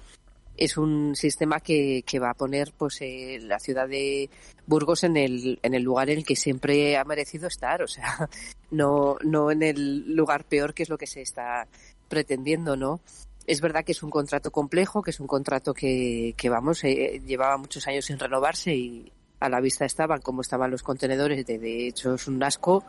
Speaker 3: es un sistema que, que va a poner pues eh, la ciudad de Burgos en el, en el lugar en el que siempre ha merecido estar, o sea, no, no en el lugar peor que es lo que se está pretendiendo, ¿no? Es verdad que es un contrato complejo, que es un contrato que, que vamos, eh, llevaba muchos años sin renovarse y a la vista estaban como estaban los contenedores, de, de hecho es un asco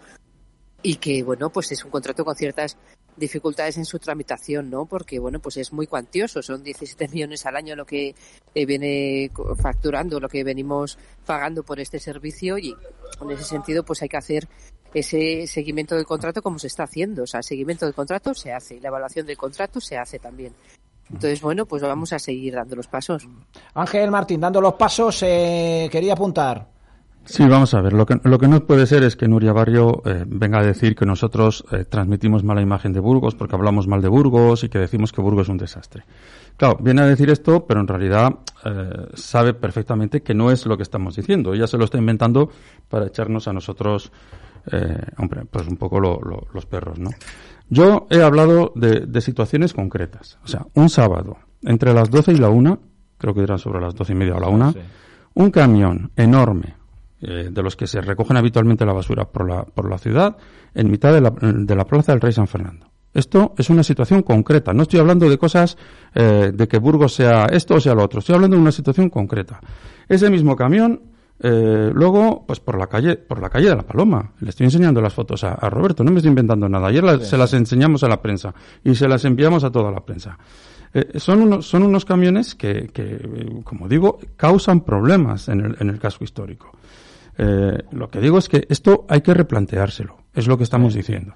Speaker 3: y que bueno, pues es un contrato con ciertas dificultades en su tramitación, ¿no? Porque, bueno, pues es muy cuantioso, son 17 millones al año lo que eh, viene facturando, lo que venimos pagando por este servicio y en ese sentido, pues hay que hacer ese seguimiento del contrato como se está haciendo. O sea, el seguimiento del contrato se hace y la evaluación del contrato se hace también. Entonces, bueno, pues vamos a seguir dando los pasos.
Speaker 1: Ángel Martín, dando los pasos, eh, quería apuntar.
Speaker 2: Sí, vamos a ver. Lo que, lo que no puede ser es que Nuria Barrio eh, venga a decir que nosotros eh, transmitimos mala imagen de Burgos porque hablamos mal de Burgos y que decimos que Burgos es un desastre. Claro, viene a decir esto, pero en realidad eh, sabe perfectamente que no es lo que estamos diciendo. Ella se lo está inventando para echarnos a nosotros, hombre, pues un poco los perros, ¿no? Yo he hablado de, de, situaciones concretas. O sea, un sábado, entre las 12 y la 1, creo que eran sobre las doce y media o la 1, un camión enorme, eh, de los que se recogen habitualmente la basura por la, por la ciudad, en mitad de la, de la plaza del Rey San Fernando. Esto es una situación concreta. No estoy hablando de cosas eh, de que Burgos sea esto o sea lo otro. Estoy hablando de una situación concreta. Ese mismo camión, eh, luego, pues por la calle, por la calle de la Paloma. Le estoy enseñando las fotos a, Roberto. No me estoy inventando nada. Ayer se las enseñamos a la prensa y se las enviamos a toda la prensa. son, unos, son unos camiones que, que, como digo, causan problemas en el, en el casco histórico. Eh, lo que digo es que esto hay que replanteárselo, es lo que estamos diciendo.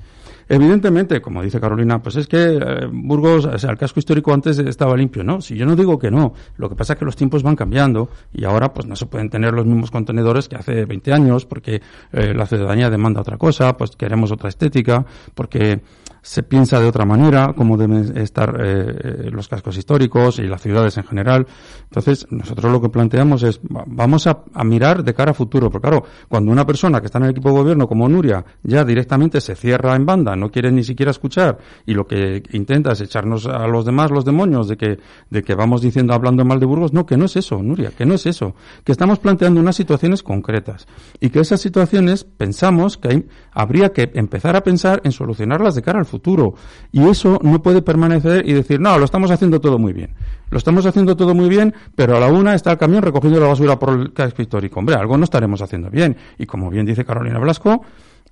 Speaker 2: Evidentemente, como dice Carolina, pues es que eh, Burgos, o sea, el casco histórico antes estaba limpio, ¿no? Si yo no digo que no, lo que pasa es que los tiempos van cambiando y ahora pues no se pueden tener los mismos contenedores que hace 20 años porque eh, la ciudadanía demanda otra cosa, pues queremos otra estética, porque se piensa de otra manera cómo deben estar eh, los cascos históricos y las ciudades en general. Entonces, nosotros lo que planteamos es, vamos a, mirar de cara a futuro, porque claro, cuando una persona que está en el equipo de gobierno como Nuria ya directamente se cierra en banda, no quiere ni siquiera escuchar y lo que intenta es echarnos a los demás los demonios de que, de que vamos diciendo, hablando mal de Burgos, no, que no es eso, Nuria, que no es eso, que estamos planteando unas situaciones concretas y que esas situaciones pensamos que hay, habría que empezar a pensar en solucionarlas de cara al futuro futuro. Y eso no puede permanecer y decir, no, lo estamos haciendo todo muy bien. Lo estamos haciendo todo muy bien, pero a la una está el camión recogiendo la basura por el casco histórico. Hombre, algo no estaremos haciendo bien. Y como bien dice Carolina Blasco,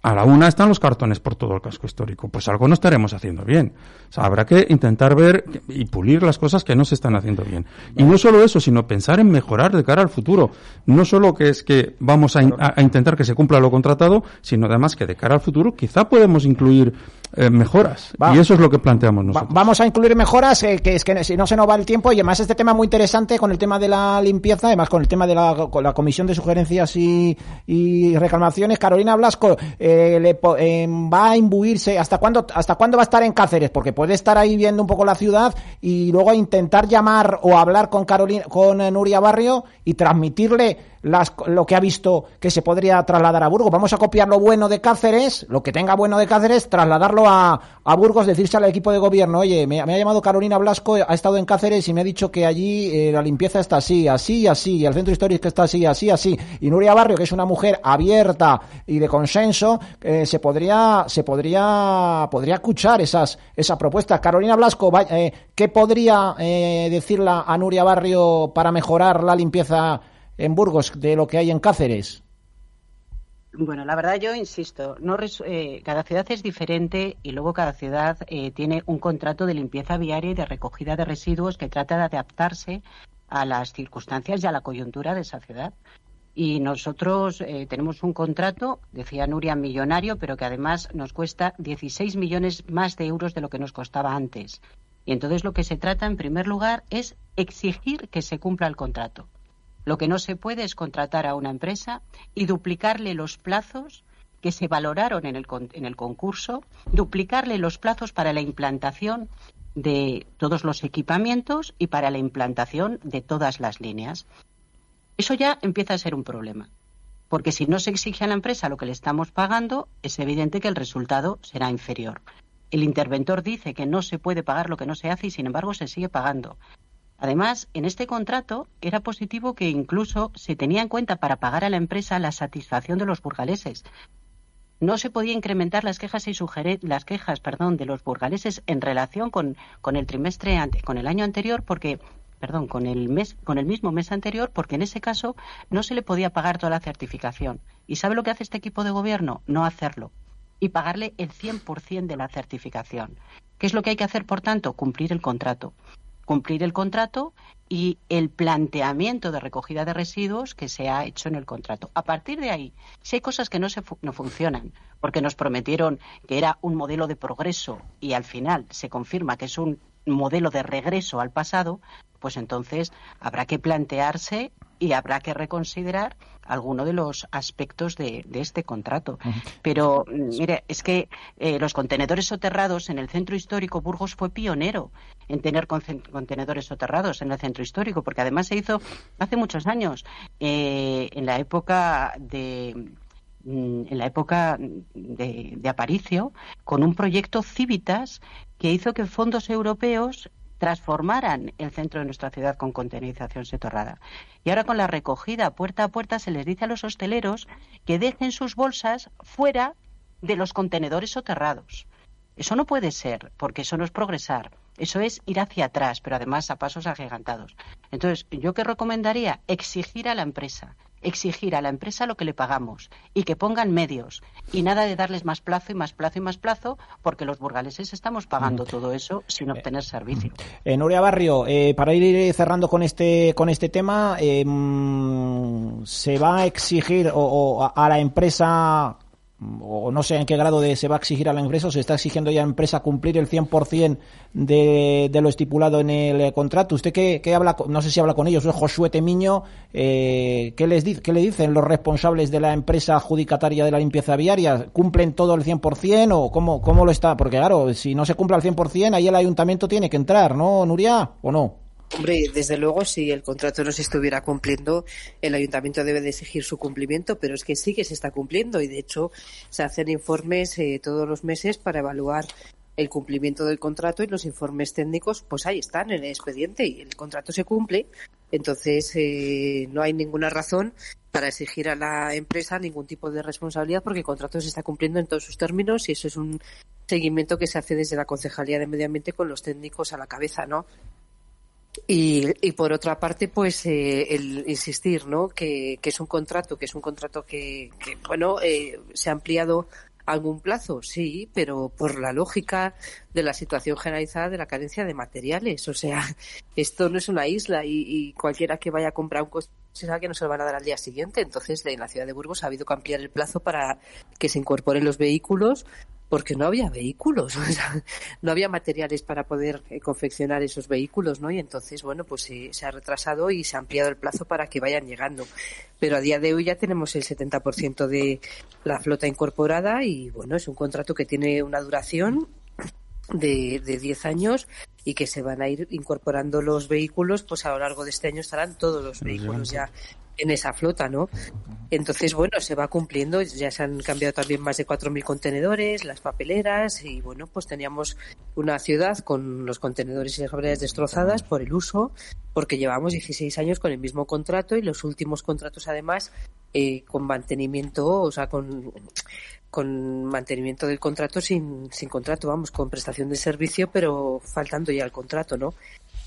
Speaker 2: a la una están los cartones por todo el casco histórico. Pues algo no estaremos haciendo bien. O sea, habrá que intentar ver y pulir las cosas que no se están haciendo bien. Y no solo eso, sino pensar en mejorar de cara al futuro. No solo que es que vamos a, a intentar que se cumpla lo contratado, sino además que de cara al futuro quizá podemos incluir eh, mejoras. y eso es lo que planteamos nosotros.
Speaker 1: vamos a incluir mejoras, eh, que es que si no se nos va el tiempo, y además este tema muy interesante con el tema de la limpieza, además con el tema de la, con la Comisión de Sugerencias y, y Reclamaciones. Carolina Blasco eh, le, va a imbuirse, ¿hasta cuándo, ¿hasta cuándo va a estar en Cáceres? Porque puede estar ahí viendo un poco la ciudad y luego intentar llamar o hablar con, Carolina, con Nuria Barrio y transmitirle las, lo que ha visto que se podría trasladar a Burgos. Vamos a copiar lo bueno de Cáceres, lo que tenga bueno de Cáceres, trasladarlo a, a Burgos, decirse al equipo de gobierno, oye, me, ha llamado Carolina Blasco, ha estado en Cáceres y me ha dicho que allí eh, la limpieza está así, así así, y el centro histórico está así, así, así. Y Nuria Barrio, que es una mujer abierta y de consenso, eh, se podría, se podría, podría escuchar esas, esas propuestas. Carolina Blasco, eh, ¿qué podría decirle a Nuria Barrio para mejorar la limpieza en Burgos de lo que hay en Cáceres?
Speaker 4: Bueno, la verdad yo insisto, no eh, cada ciudad es diferente y luego cada ciudad eh, tiene un contrato de limpieza viaria y de recogida de residuos que trata de adaptarse a las circunstancias y a la coyuntura de esa ciudad. Y nosotros eh, tenemos un contrato, decía Nuria, millonario, pero que además nos cuesta 16 millones más de euros de lo que nos costaba antes. Y entonces lo que se trata, en primer lugar, es exigir que se cumpla el contrato. Lo que no se puede es contratar a una empresa y duplicarle los plazos que se valoraron en el, concurso, duplicarle los plazos para la implantación de todos los equipamientos y para la implantación de todas las líneas. Eso ya empieza a ser un problema, porque si no se exige a la empresa lo que le estamos pagando, es evidente que el resultado será inferior. El interventor dice que no se puede pagar lo que no se hace y, sin embargo, se sigue pagando. Además, en este contrato era positivo que incluso se tenía en cuenta para pagar a la empresa la satisfacción de los burgaleses. No se podía incrementar las quejas y las quejas, perdón, de los burgaleses en relación con, el trimestre con el año anterior porque perdón, con el mes, con el mismo mes anterior, porque en ese caso no se le podía pagar toda la certificación. ¿Y sabe lo que hace este equipo de gobierno? No hacerlo y pagarle el 100% de la certificación. ¿Qué es lo que hay que hacer, por tanto? Cumplir el contrato. Cumplir el contrato y el planteamiento de recogida de residuos que se ha hecho en el contrato. A partir de ahí, si hay cosas que no, se no funcionan, porque nos prometieron que era un modelo de progreso y al final se confirma que es un modelo de regreso al pasado, pues entonces habrá que plantearse y habrá que reconsiderar alguno de los aspectos de, este contrato. Pero, mire, es que eh, los contenedores soterrados en el centro histórico, Burgos fue pionero en tener contenedores soterrados en el centro histórico, porque además se hizo hace muchos años, eh, en la época de mm, en la época de, de Aparicio, con un proyecto Civitas que hizo que fondos europeos transformaran el centro de nuestra ciudad con contenerización soterrada. Y ahora con la recogida puerta a puerta se les dice a los hosteleros que dejen sus bolsas fuera de los contenedores soterrados. Eso no puede ser, porque eso no es progresar. Eso es ir hacia atrás, pero además a pasos agigantados. Entonces, ¿yo qué recomendaría? Exigir a la empresa exigir a la empresa lo que le pagamos y que pongan medios y nada de darles más plazo y más plazo y más plazo porque los burgaleses estamos pagando mm. todo eso sin obtener servicio.
Speaker 1: Eh, eh Nuria Barrio, eh, para ir cerrando con este con este tema, eh, mm, se va a exigir o a la empresa o no sé en qué grado de se va a exigir a la empresa o se está exigiendo ya a la empresa cumplir el 100% de, de lo estipulado en el contrato. ¿Usted qué, qué, habla, no sé si habla con ellos, es Josué Temiño, eh, ¿qué, les ¿qué le dicen los responsables de la empresa adjudicataria de la limpieza viaria? ¿Cumplen todo el 100% o cómo, cómo lo está? Porque claro, si no se cumple al 100%, ahí el ayuntamiento tiene que entrar, ¿no, Nuria? ¿O no?
Speaker 3: Hombre, desde luego, si el contrato no se estuviera cumpliendo, el ayuntamiento debe de exigir su cumplimiento, pero es que sí que se está cumpliendo y, de hecho, se hacen informes eh, todos los meses para evaluar el cumplimiento del contrato y los informes técnicos, pues ahí están en el expediente y el contrato se cumple. Entonces, eh, no hay ninguna razón para exigir a la empresa ningún tipo de responsabilidad porque el contrato se está cumpliendo en todos sus términos y eso es un seguimiento que se hace desde la Concejalía de Medio Ambiente con los técnicos a la cabeza, ¿no? Y, y, por otra parte, pues eh, el insistir, ¿no? Que, que, es un contrato, que es un contrato que, que bueno, eh, se ha ampliado algún plazo, sí, pero por la lógica de la situación generalizada de la carencia de materiales. O sea, esto no es una isla y, y cualquiera que vaya a comprar un coche sabe que no se lo van a dar al día siguiente. Entonces, en la ciudad de Burgos ha habido que ampliar el plazo para que se incorporen los vehículos porque no había vehículos, no había materiales para poder eh, confeccionar esos vehículos, ¿no? Y entonces, bueno, pues se ha retrasado y se ha ampliado el plazo para que vayan llegando. Pero a día de hoy ya tenemos el 70% de la flota incorporada y, bueno, es un contrato que tiene una duración de, de 10 años y que se van a ir incorporando los vehículos, pues a lo largo de este año estarán todos los vehículos ya en esa flota, ¿no? Entonces, bueno, se va cumpliendo, ya se han cambiado también más de 4.000 contenedores, las papeleras y, bueno, pues teníamos una ciudad con los contenedores y las papeleras destrozadas por el uso, porque llevamos 16 años con el mismo contrato y los últimos contratos, además, eh, con mantenimiento, o sea, con, con mantenimiento del contrato sin, sin contrato, vamos, con prestación de servicio, pero faltando ya el contrato, ¿no?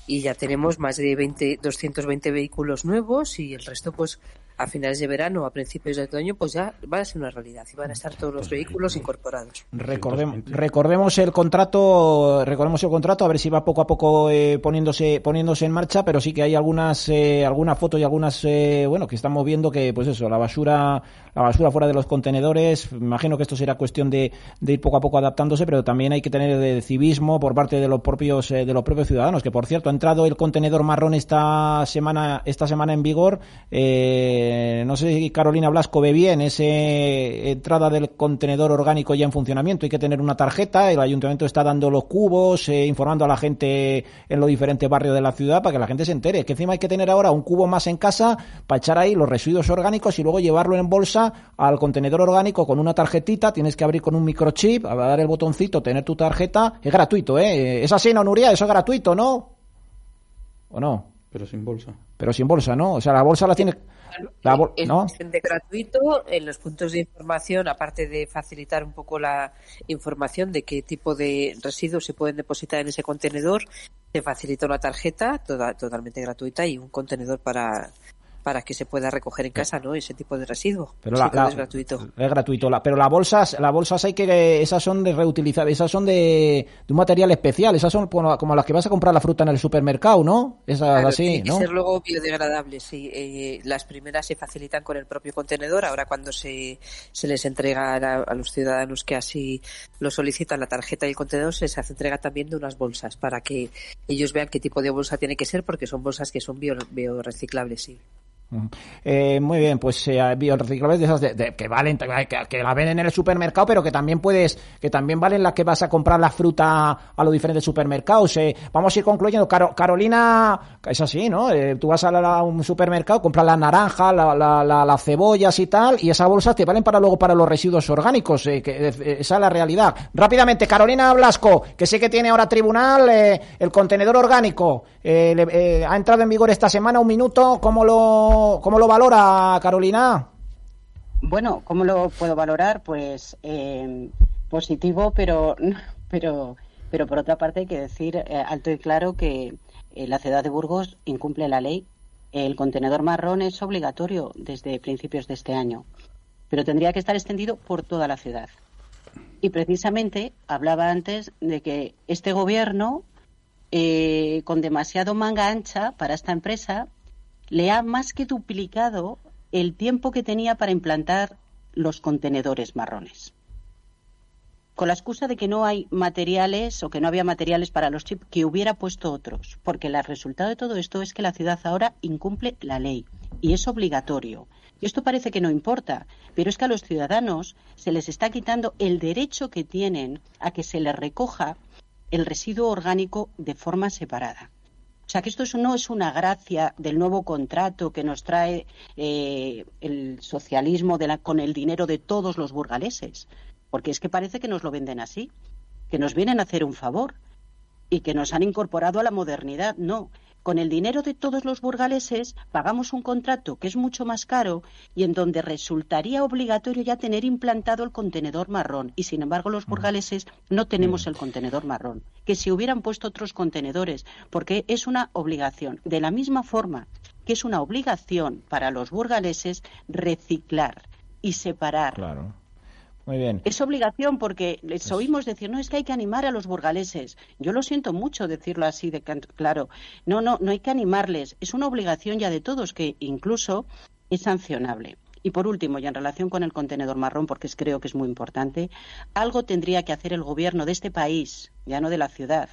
Speaker 3: y ya tenemos más de 20, 220 vehículos nuevos y el resto pues a finales de verano o a principios de otoño, pues ya va a ser una realidad y van a estar todos los vehículos incorporados.
Speaker 1: Recordemos, recordemos el contrato, recordemos el contrato, a ver si va poco a poco eh, poniéndose poniéndose en marcha, pero sí que hay algunas eh, algunas fotos y algunas eh, bueno que estamos viendo que pues eso, la basura la basura fuera de los contenedores, imagino que esto será cuestión de, de ir poco a poco adaptándose, pero también hay que tener de civismo por parte de los propios de los propios ciudadanos, que por cierto ha entrado el contenedor marrón esta semana esta semana en vigor eh, eh, no sé si Carolina Blasco ve bien esa entrada del contenedor orgánico ya en funcionamiento. Hay que tener una tarjeta, el ayuntamiento está dando los cubos, eh, informando a la gente en los diferentes barrios de la ciudad para que la gente se entere. Que encima hay que tener ahora un cubo más en casa para echar ahí los residuos orgánicos y luego llevarlo en bolsa al contenedor orgánico con una tarjetita. Tienes que abrir con un microchip, a dar el botoncito, tener tu tarjeta. Es gratuito, ¿eh? Es así, ¿no, Nuria? Eso es gratuito, ¿no? ¿o no?
Speaker 2: Pero sin bolsa.
Speaker 1: Pero sin bolsa, ¿no? O sea, la bolsa la tiene... La bol-
Speaker 3: es
Speaker 1: ¿no?
Speaker 3: de gratuito en los puntos de información, aparte de facilitar un poco la información de qué tipo de residuos se pueden depositar en ese contenedor, se facilita una tarjeta toda, totalmente gratuita y un contenedor para para que se pueda recoger en casa, ¿no? Ese tipo de residuo.
Speaker 1: Pero la, la-
Speaker 3: es gratuito.
Speaker 1: Es gratuito. La- pero las bolsas, las bolsas hay que, esas son de reutilizar, esas son de, de un material especial, esas son como, como las que vas a comprar la fruta en el supermercado, ¿no? Esas
Speaker 3: Claro,
Speaker 1: así,
Speaker 3: tiene que
Speaker 1: ¿no?
Speaker 3: ser luego biodegradable, sí. Eh, las primeras se facilitan con el propio contenedor. Ahora cuando se, se les entrega a, a los ciudadanos que así lo solicitan la tarjeta y el contenedor, se les hace entrega también de unas bolsas para que ellos vean qué tipo de bolsa tiene que ser porque son bolsas que son bio, bioreciclables, sí.
Speaker 1: Ujú. Eh, muy bien, pues eh, bioreciclables de esas de- de- que valen, que, que la venden en el supermercado, pero que también puedes, que también valen las que vas a comprar la fruta a los diferentes supermercados. Eh, vamos a ir concluyendo. Caro- Carolina, es así, ¿no? Eh, tú vas a, un supermercado, compras la naranja, la, la- la- las cebollas y tal, y esas bolsas te valen para luego para los residuos orgánicos. eh, que, eh, esa es la realidad. Rápidamente, Carolina Blasco, que sé que tiene ahora tribunal, eh, el contenedor orgánico. le- ha entrado en vigor esta semana un minuto. ¿Cómo lo, cómo lo valora, Carolina?
Speaker 4: Bueno, ¿cómo lo puedo valorar? Pues eh, positivo, pero, pero, pero por otra parte hay que decir eh, alto y claro que eh, la ciudad de Burgos incumple la ley. El contenedor marrón es obligatorio desde principios de este año, pero tendría que estar extendido por toda la ciudad. Y precisamente hablaba antes de que este gobierno, eh, con demasiado manga ancha para esta empresa, le ha más que duplicado el tiempo que tenía para implantar los contenedores marrones. Con la excusa de que no hay materiales o que no había materiales para los chips, que hubiera puesto otros. Porque el resultado de todo esto es que la ciudad ahora incumple la ley y es obligatorio. Y esto parece que no importa, pero es que a los ciudadanos se les está quitando el derecho que tienen a que se les recoja el residuo orgánico de forma separada. O sea que esto es- no es una gracia del nuevo contrato que nos trae eh, el socialismo con el dinero de todos los burgaleses, porque es que parece que nos lo venden así, que nos vienen a hacer un favor y que nos han incorporado a la modernidad. No, con el dinero de todos los burgaleses pagamos un contrato que es mucho más caro y en donde resultaría obligatorio ya tener implantado el contenedor marrón. Y sin embargo los burgaleses no tenemos el contenedor marrón. Que si hubieran puesto otros contenedores, porque es una obligación. De la misma forma que es una obligación para los burgaleses reciclar y separar
Speaker 1: Claro. Muy bien.
Speaker 4: es obligación porque les oímos decir, no, es que hay que animar a los burgaleses. Yo lo siento mucho decirlo así de claro. No, no, no hay que animarles. Es una obligación ya de todos que incluso es sancionable. Y por último, y en relación con el contenedor marrón, porque creo que es muy importante, algo tendría que hacer el gobierno de este país, ya no de la ciudad,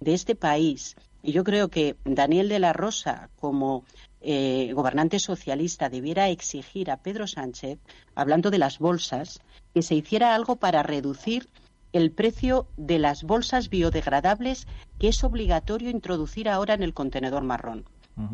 Speaker 4: de este país. Y yo creo que Daniel de la Rosa, como eh, gobernante socialista, debiera exigir a Pedro Sánchez, hablando de las bolsas, que se hiciera algo para reducir el precio de las bolsas biodegradables que es obligatorio introducir ahora en el contenedor marrón.
Speaker 1: Pues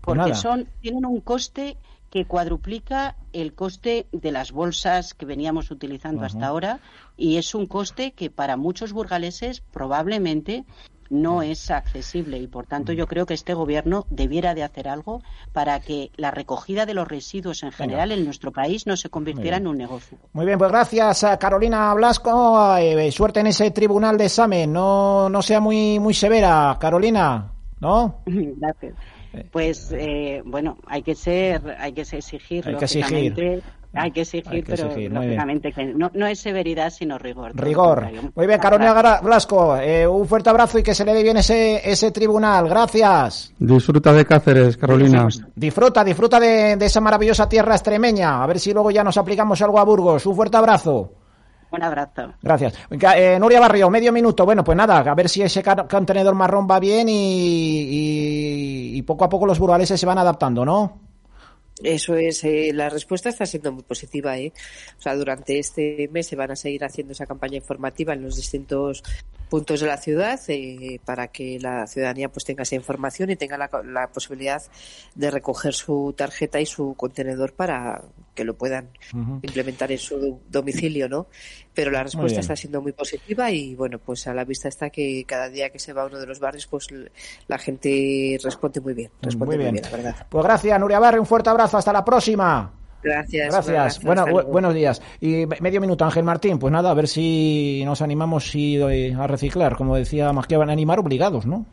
Speaker 4: Porque
Speaker 1: nada.
Speaker 4: son, tienen un coste que cuadruplica el coste de las bolsas que veníamos utilizando hasta ahora y es un coste que para muchos burgaleses probablemente no es accesible y por tanto yo creo que este gobierno debiera de hacer algo para que la recogida de los residuos en general en nuestro país no se convirtiera en un negocio.
Speaker 1: Muy bien, pues gracias a Carolina Blasco. Eh, suerte en ese tribunal de examen. No, no sea muy, muy severa, Carolina, ¿no?
Speaker 4: Gracias. Pues eh, bueno, hay que ser, hay que exigir,
Speaker 1: Hay que exigir.
Speaker 4: Hay que exigir,
Speaker 1: Hay que
Speaker 4: pero
Speaker 1: exigir,
Speaker 4: lógicamente que no, no es severidad sino rigor.
Speaker 1: Rigor. Muy bien, Carolina Blasco. eh, un fuerte abrazo y que se le dé bien ese, ese tribunal. Gracias.
Speaker 2: Disfruta de Cáceres, Carolina.
Speaker 1: Disfruta, disfruta de, de esa maravillosa tierra extremeña. A ver si luego ya nos aplicamos algo a Burgos. Un fuerte abrazo.
Speaker 4: Un abrazo.
Speaker 1: Gracias. Eh, Nuria Barrio, medio minuto. Bueno, pues nada, a ver si ese contenedor marrón va bien y, y- y poco a poco los burgaleses se van adaptando, ¿no?
Speaker 3: Eso es, eh, la respuesta está siendo muy positiva. ¿eh? O sea, durante este mes se van a seguir haciendo esa campaña informativa en los distintos puntos de la ciudad eh, para que la ciudadanía pues tenga esa información y tenga la, posibilidad de recoger su tarjeta y su contenedor para que lo puedan implementar en su domicilio, ¿no? Pero la respuesta está siendo muy positiva y bueno, pues a la vista está que cada día que se va a uno de los barrios, pues la gente responde muy bien, responde muy bien, la verdad.
Speaker 1: Pues gracias, Nuria Barre, un fuerte abrazo, hasta la próxima.
Speaker 3: Gracias.
Speaker 1: Gracias. Bueno, buenos días. Y medio minuto, Ángel Martín. Pues nada, a ver si nos animamos a reciclar. Como decía más que van a animar obligados, ¿no?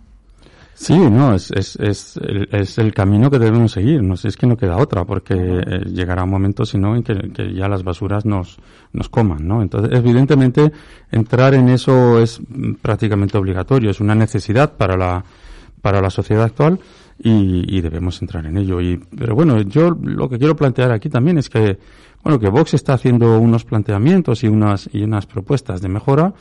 Speaker 2: Sí, no, es, es, es, el, es el camino que debemos seguir. No sé, es que no queda otra, porque eh, llegará un momento, si no, en que, que, ya las basuras nos, nos coman, ¿no? Entonces, evidentemente, entrar en eso es prácticamente obligatorio. Es una necesidad para la, para la sociedad actual y, debemos entrar en ello. Y, pero bueno, yo lo que quiero plantear aquí también es que, bueno, que Vox está haciendo unos planteamientos y unas, y unas propuestas de mejora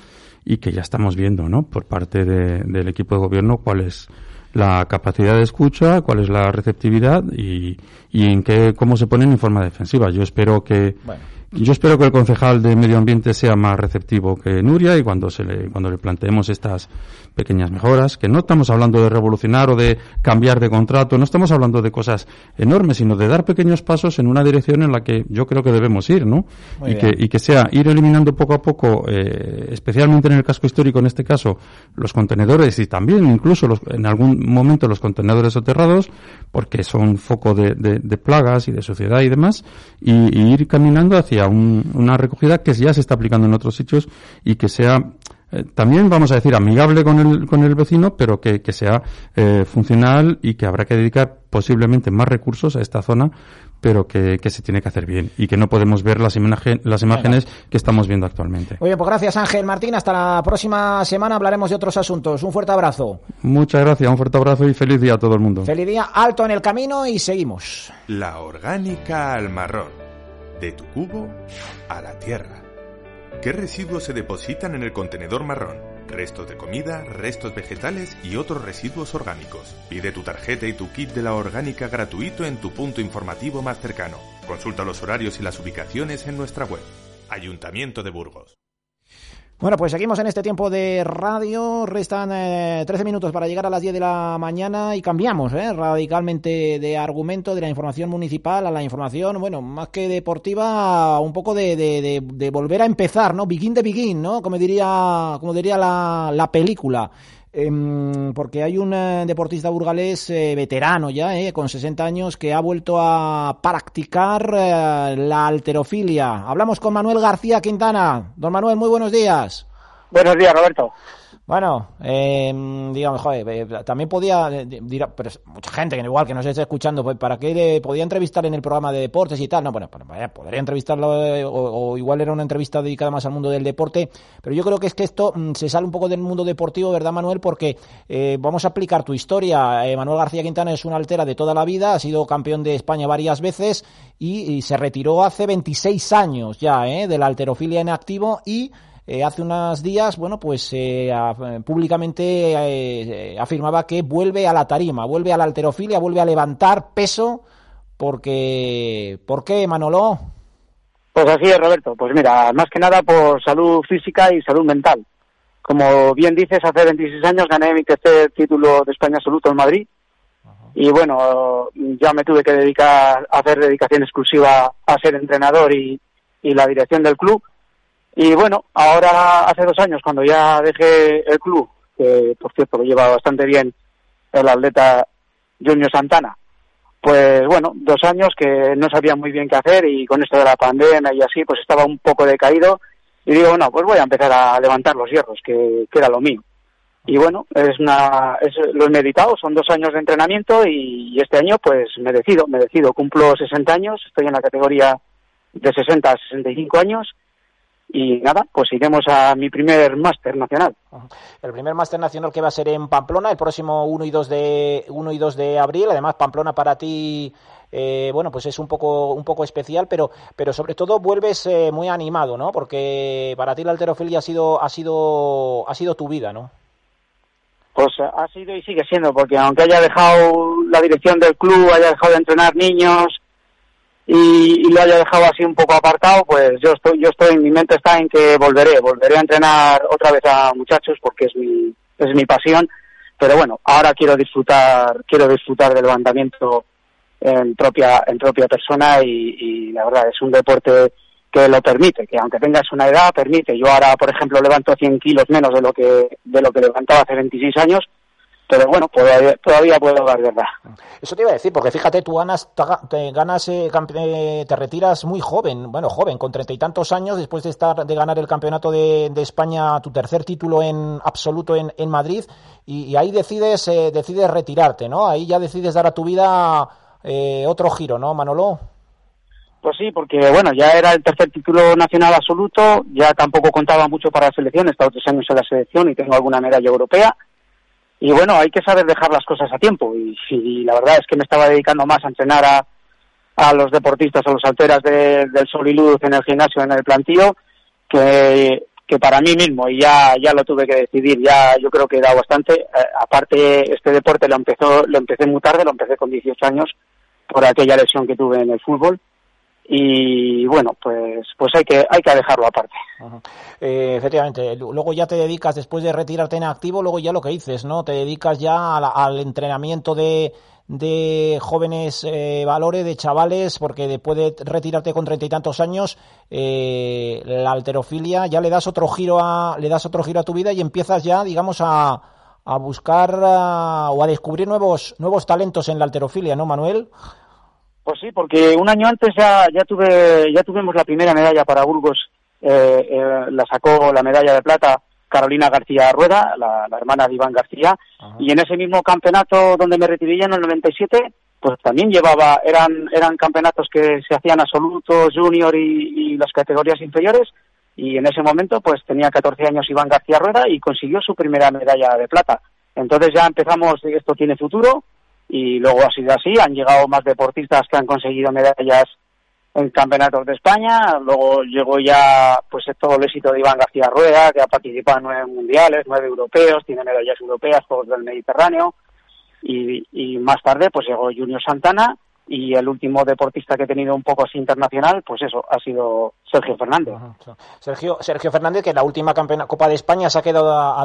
Speaker 2: y que ya estamos viendo, ¿no? Por parte del equipo de gobierno cuál es la capacidad de escucha, cuál es la receptividad y, y en qué, cómo se ponen en forma defensiva. Yo espero que, yo espero que el concejal de Medio Ambiente sea más receptivo que Nuria y cuando se le, cuando le planteemos estas pequeñas mejoras, que no estamos hablando de revolucionar o de cambiar de contrato, no estamos hablando de cosas enormes, sino de dar pequeños pasos en una dirección en la que yo creo que debemos ir, ¿no? y que, y que sea ir eliminando poco a poco, eh, especialmente en el casco histórico en este caso, los contenedores y también incluso los, en algún momento los contenedores soterrados, porque son foco de, de, plagas y de suciedad y demás, y, y ir caminando hacia una recogida que ya se está aplicando en otros sitios y que sea eh, también vamos a decir amigable con el, con el vecino, pero que, sea eh, funcional y que habrá que dedicar posiblemente más recursos a esta zona, pero que, se tiene que hacer bien y que no podemos ver las, las imágenes que estamos viendo actualmente.
Speaker 1: Muy bien, pues gracias Ángel Martín. Hasta la próxima semana hablaremos de otros asuntos. Un fuerte abrazo.
Speaker 2: Muchas gracias, un fuerte abrazo y feliz día a todo el mundo.
Speaker 1: Feliz día, alto en el camino y seguimos.
Speaker 5: La orgánica al marrón de tu cubo a la tierra. ¿Qué residuos se depositan en el contenedor marrón? Restos de comida, restos vegetales y otros residuos orgánicos. Pide tu tarjeta y tu kit de la orgánica gratuito en tu punto informativo más cercano. Consulta los horarios y las ubicaciones en nuestra web. Ayuntamiento de Burgos.
Speaker 1: Bueno, pues seguimos en este tiempo de radio. Restan 13 eh, minutos para llegar a las 10 de la mañana y cambiamos eh, radicalmente de argumento de la información municipal a la información, bueno, más que deportiva, un poco de, de, volver a empezar, ¿no? Begin de begin, ¿no? Como diría, como diría la, la película. Em, porque hay un eh, deportista burgalés eh, veterano ya, eh, con 60 años, que ha vuelto a practicar la alterofilia. Hablamos con Manuel García Quintana. Don Manuel, muy buenos días.
Speaker 6: Buenos días, Roberto.
Speaker 1: Bueno, eh, digamos, joder, eh, también podía, eh, dirá, pero mucha gente que igual que nos esté escuchando, pues para qué le podía entrevistar en el programa de deportes y tal, no, bueno, pues, podría entrevistarlo eh, o, igual era una entrevista dedicada más al mundo del deporte, pero yo creo que es que esto mm, se sale un poco del mundo deportivo, ¿verdad, Manuel? Porque vamos a aplicar tu historia. Manuel García Quintana es una altera de toda la vida, ha sido campeón de España varias veces y, y se retiró hace 26 años ya, ¿eh? De la alterofilia en activo y eh, hace unos días, bueno, pues eh, públicamente eh, afirmaba que vuelve a la tarima, vuelve a la alterofilia, vuelve a levantar peso, porque, ¿por qué, Manolo?
Speaker 6: Pues así es, Roberto. Pues mira, más que nada por salud física y salud mental. Como bien dices, hace 26 años gané mi tercer título de España absoluto en Madrid. Y bueno, ya me tuve que dedicar a hacer dedicación exclusiva a ser entrenador y, y la dirección del club. Y bueno, ahora hace dos años, cuando ya dejé el club, que por cierto lo lleva bastante bien el atleta Junior Santana, pues bueno, dos años que no sabía muy bien qué hacer y con esto de la pandemia y así, pues estaba un poco decaído y digo, no, pues voy a empezar a levantar los hierros, que, era lo mío. Y bueno, es una, es, lo he meditado, son dos años de entrenamiento y, y este año pues me decido, me decido, cumplo 60 años, estoy en la categoría de 60 a 65 años y nada, pues iremos a mi primer máster nacional.
Speaker 1: El primer máster nacional que va a ser en Pamplona el próximo 1 y 2 de 1 y 2 de abril, además Pamplona para ti eh, bueno, pues es un poco un poco especial, pero pero sobre todo vuelves eh, muy animado, ¿no? Porque para ti la alterofilia ha sido ha sido ha sido tu vida, ¿no?
Speaker 6: Pues ha sido y sigue siendo, porque aunque haya dejado la dirección del club, haya dejado de entrenar niños, y, lo haya dejado así un poco apartado, pues yo estoy, yo estoy, mi mente está en que volveré, volveré a entrenar otra vez a muchachos porque es mi, es mi pasión, pero bueno, ahora quiero disfrutar, quiero disfrutar del levantamiento en propia, en propia persona y, y la verdad es un deporte que lo permite, que aunque tengas una edad, permite. Yo ahora, por ejemplo, levanto 100 kilos menos de lo que, de lo que levantaba hace 26 años, pero bueno, todavía, todavía puedo dar verdad.
Speaker 1: Eso te iba a decir, porque fíjate, tú ganas, te, ganas eh, eh, te retiras muy joven, bueno, joven, con treinta y tantos años, después de estar de ganar el campeonato de, España, tu tercer título en absoluto en, en Madrid, y, ahí decides, eh, decides retirarte, ¿no? Ahí ya decides dar a tu vida otro giro, ¿no, Manolo?
Speaker 6: Pues sí, porque bueno, ya era el tercer título nacional absoluto, ya tampoco contaba mucho para la selección, he estado tres años en la selección y tengo alguna medalla europea y bueno, hay que saber dejar las cosas a tiempo. Y, la verdad es que me estaba dedicando más a entrenar a, a los deportistas, a los alteras del Sol y Luz en el gimnasio, en el plantío, que, que para mí mismo. Y ya, ya lo tuve que decidir. Ya yo creo que he dado bastante. Eh, aparte, este deporte lo, empezó, lo empecé muy tarde, lo empecé con 18 años por aquella lesión que tuve en el fútbol y bueno pues pues hay que hay que dejarlo aparte.
Speaker 1: Eh, efectivamente luego ya te dedicas después de retirarte en activo luego ya lo que dices no te dedicas ya al, entrenamiento de de jóvenes eh, valores de chavales porque después de retirarte con treinta y tantos años eh, la alterofilia ya le das otro giro a le das otro giro a tu vida y empiezas ya digamos a a buscar o a descubrir nuevos nuevos talentos en la alterofilia no Manuel
Speaker 6: pues sí, porque un año antes ya, ya tuve, ya tuvimos la primera medalla para Burgos, eh, eh, la sacó la medalla de plata Carolina García Rueda, la, hermana de Iván García, y en ese mismo campeonato donde me retiré en el 97, pues también llevaba, eran, eran campeonatos que se hacían absolutos, junior y, y las categorías inferiores, y en ese momento pues tenía 14 años Iván García Rueda y consiguió su primera medalla de plata. Entonces ya empezamos, esto tiene futuro, y luego ha sido así, han llegado más deportistas que han conseguido medallas en campeonatos de España, luego llegó ya pues todo el éxito de Iván García Rueda, que ha participado en nueve mundiales, nueve europeos, tiene medallas europeas, Juegos del Mediterráneo, y, y más tarde pues llegó Junior Santana, y el último deportista que he tenido un poco así internacional, pues eso, ha sido Sergio Fernández.
Speaker 1: Sergio, Sergio Fernández, que en la última Copa de España se ha quedado a,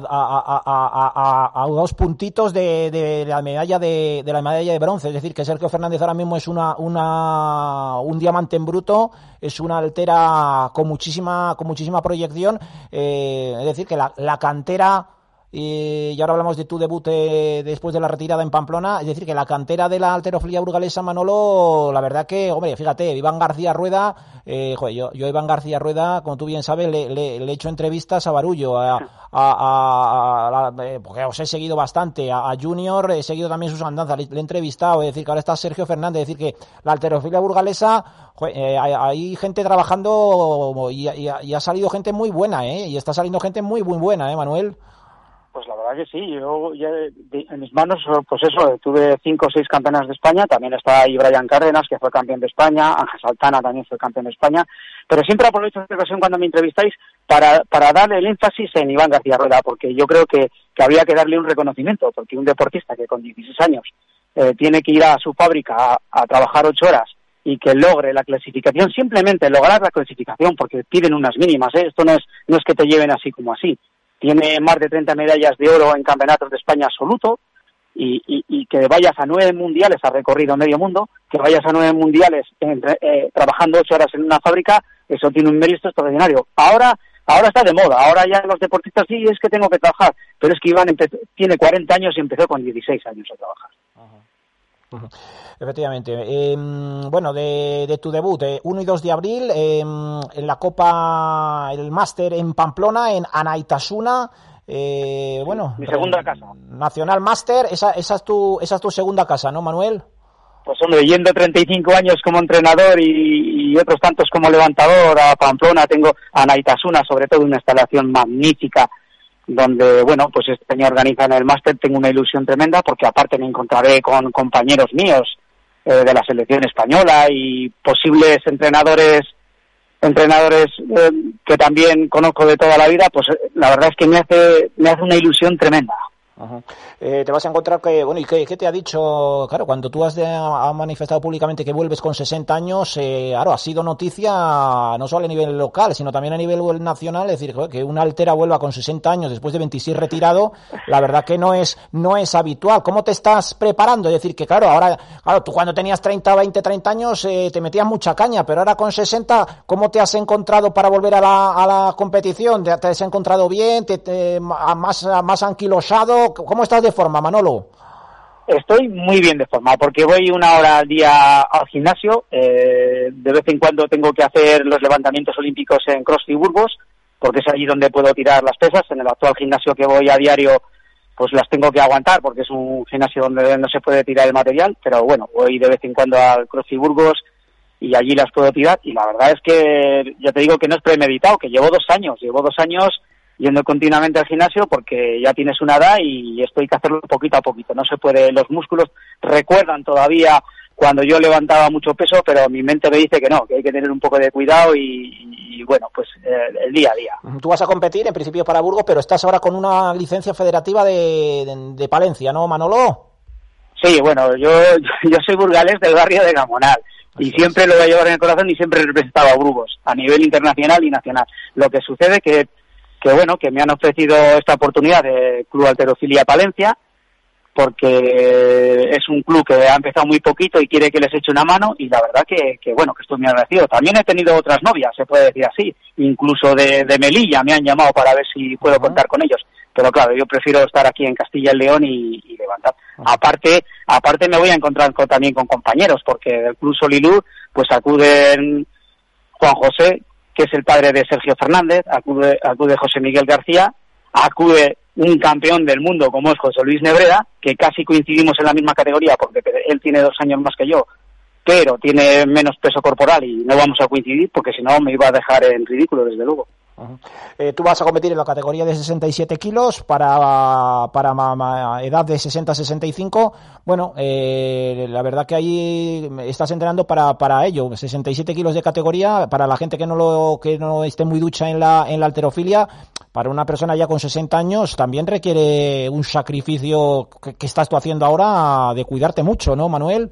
Speaker 1: dos puntitos de, la medalla de, la medalla de bronce. Es decir, que Sergio Fernández ahora mismo es una, una un diamante en bruto, es una altera con muchísima, con muchísima proyección. Eh, es decir, que la cantera y, ahora hablamos de tu debut eh, después de la retirada en Pamplona. Es decir, que la cantera de la alterofilia burgalesa, Manolo, la verdad que, hombre, fíjate, Iván García Rueda, eh, yo, yo Iván García Rueda, como tú bien sabes, le, le, he hecho entrevistas a Barullo, a, eh, porque os he seguido bastante, a, Junior, he seguido también sus andanzas, le, he entrevistado, es decir, que ahora está Sergio Fernández, es decir, que la alterofilia burgalesa, eh, hay, gente trabajando y, y, ha salido gente muy buena, ¿eh? Y está saliendo gente muy, muy buena, ¿eh, Manuel?
Speaker 6: Pues la verdad que sí, yo ya en mis manos, pues eso, tuve cinco o seis campeonas de España, también está ahí Brian Cárdenas, que fue campeón de España, Ángel Saltana también fue campeón de España, pero siempre aprovecho esta ocasión cuando me entrevistáis para, para darle el énfasis en Iván García Rueda, porque yo creo que, que había que darle un reconocimiento, porque un deportista que con 16 años eh, tiene que ir a su fábrica a, trabajar ocho horas y que logre la clasificación, simplemente lograr la clasificación, porque piden unas mínimas, ¿eh? esto no es, no es que te lleven así como así, tiene más de 30 medallas de oro en campeonatos de España absoluto y, que vayas a nueve mundiales, ha recorrido medio mundo, que vayas a nueve mundiales eh, trabajando ocho horas en una fábrica, eso tiene un mérito extraordinario. Ahora ahora está de moda, ahora ya los deportistas sí es que tengo que trabajar, pero es que Iván tiene 40 años y empezó con 16 años a trabajar.
Speaker 1: Efectivamente. Em, bueno, de, tu debut, 1 eh, y 2 de abril, em, en la Copa, el Máster en Pamplona, en Anaitasuna. Eh, bueno,
Speaker 6: mi segunda casa.
Speaker 1: Nacional Máster, esa, esa, es tu, esa es tu segunda casa, ¿no, Manuel?
Speaker 6: Pues hombre, yendo 35 años como entrenador y, y otros tantos como levantador a Pamplona, tengo Anaitasuna, sobre todo una instalación magnífica donde, bueno, pues este año organizan el máster, tengo una ilusión tremenda porque aparte me encontraré con compañeros míos eh, de la selección española y posibles entrenadores entrenadores eh, que también conozco de toda la vida, pues eh, la verdad es que me hace me hace una ilusión tremenda.
Speaker 1: Eh, te vas a encontrar que, bueno, ¿y qué, te ha dicho? Claro, cuando tú has, manifestado públicamente que vuelves con 60 años, eh, claro, ha sido noticia no solo a nivel local, sino también a nivel nacional, es decir, que una altera vuelva con 60 años después de 26 retirado, la verdad que no es, no es habitual. ¿Cómo te estás preparando? Es decir, que claro, ahora, claro, tú cuando tenías 30, 20, 30 años eh, te metías mucha caña, pero ahora con 60, ¿cómo te has encontrado para volver a la, competición? ¿Te, has encontrado bien? ¿Te, más, más anquilosado? ¿Cómo estás de forma, Manolo?
Speaker 6: Estoy muy bien de forma porque voy una hora al día al gimnasio. Eh, de vez en cuando tengo que hacer los levantamientos olímpicos en CrossFit Burgos porque es allí donde puedo tirar las pesas. En el actual gimnasio que voy a diario pues las tengo que aguantar porque es un gimnasio donde no se puede tirar el material. Pero bueno, voy de vez en cuando al CrossFit Burgos y allí las puedo tirar. Y la verdad es que ya te digo que no es premeditado, que llevo dos años. Llevo dos años yendo continuamente al gimnasio porque ya tienes una edad y esto hay que hacerlo poquito a poquito. No se puede, los músculos recuerdan todavía cuando yo levantaba mucho peso, pero mi mente me dice que no, que hay que tener un poco de cuidado y, bueno, pues eh, el día a día.
Speaker 1: Tú vas a competir en principio para Burgos, pero estás ahora con una licencia federativa de, de, Palencia, ¿no, Manolo?
Speaker 6: Sí, bueno, yo, yo soy burgalés del barrio de Gamonal y siempre lo voy a llevar en el corazón y siempre he representado a Burgos a nivel internacional y nacional. Lo que sucede que que bueno, que me han ofrecido esta oportunidad de Club Alterofilia Palencia, porque es un club que ha empezado muy poquito y quiere que les eche una mano y la verdad que, que bueno, que estoy muy agradecido. También he tenido otras novias, se puede decir así, incluso de, Melilla me han llamado para ver si puedo contar con ellos. Pero claro, yo prefiero estar aquí en Castilla y León y, levantar. Aparte, aparte me voy a encontrar también con compañeros, porque del Club Solilú pues acuden Juan José, que es el padre de Sergio Fernández, acude, acude José Miguel García, acude un campeón del mundo como es José Luis Nebreda, que casi coincidimos en la misma categoría porque él tiene dos años más que yo, pero tiene menos peso corporal y no vamos a coincidir porque si no me iba a dejar en ridículo, desde luego.
Speaker 1: Eh, tú vas a competir en la categoría de 67 kilos para, para edad de 60 65. Bueno, eh, la verdad que ahí estás entrenando para, para ello. 67 kilos de categoría para la gente que no lo que no esté muy ducha en la en la alterofilia. Para una persona ya con 60 años también requiere un sacrificio que, que estás tú haciendo ahora de cuidarte mucho, ¿no, Manuel?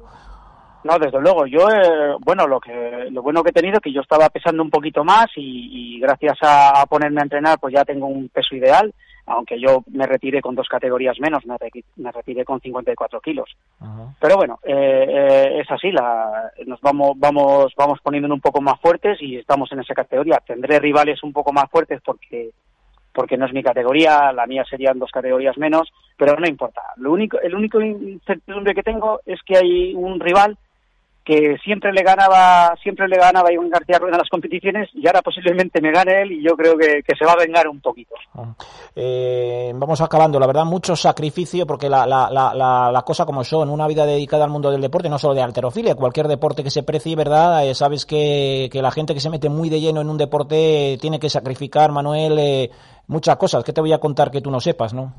Speaker 6: No, desde luego. Yo, eh, bueno, lo que lo bueno que he tenido que yo estaba pesando un poquito más y, gracias a, ponerme a entrenar, pues ya tengo un peso ideal. Aunque yo me retiré con dos categorías menos, me, retiré con 54 kilos. Pero bueno, eh, eh, es así. La, nos vamos vamos vamos poniendo un poco más fuertes y estamos en esa categoría. Tendré rivales un poco más fuertes porque porque no es mi categoría, la mía serían dos categorías menos, pero no importa. Lo único, el único incertidumbre que tengo es que hay un rival que siempre le ganaba siempre le ganaba Iván García Rueda en las competiciones y ahora posiblemente me gane él y yo creo que, se va a vengar un poquito.
Speaker 1: Ah. Eh, vamos acabando, la verdad, mucho sacrificio porque la, la, la, la, cosa como son, una vida dedicada al mundo del deporte, no solo de alterofilia, cualquier deporte que se precie, ¿verdad? Eh, sabes que, que, la gente que se mete muy de lleno en un deporte tiene que sacrificar, Manuel, eh, muchas cosas que te voy a contar que tú no sepas, ¿no?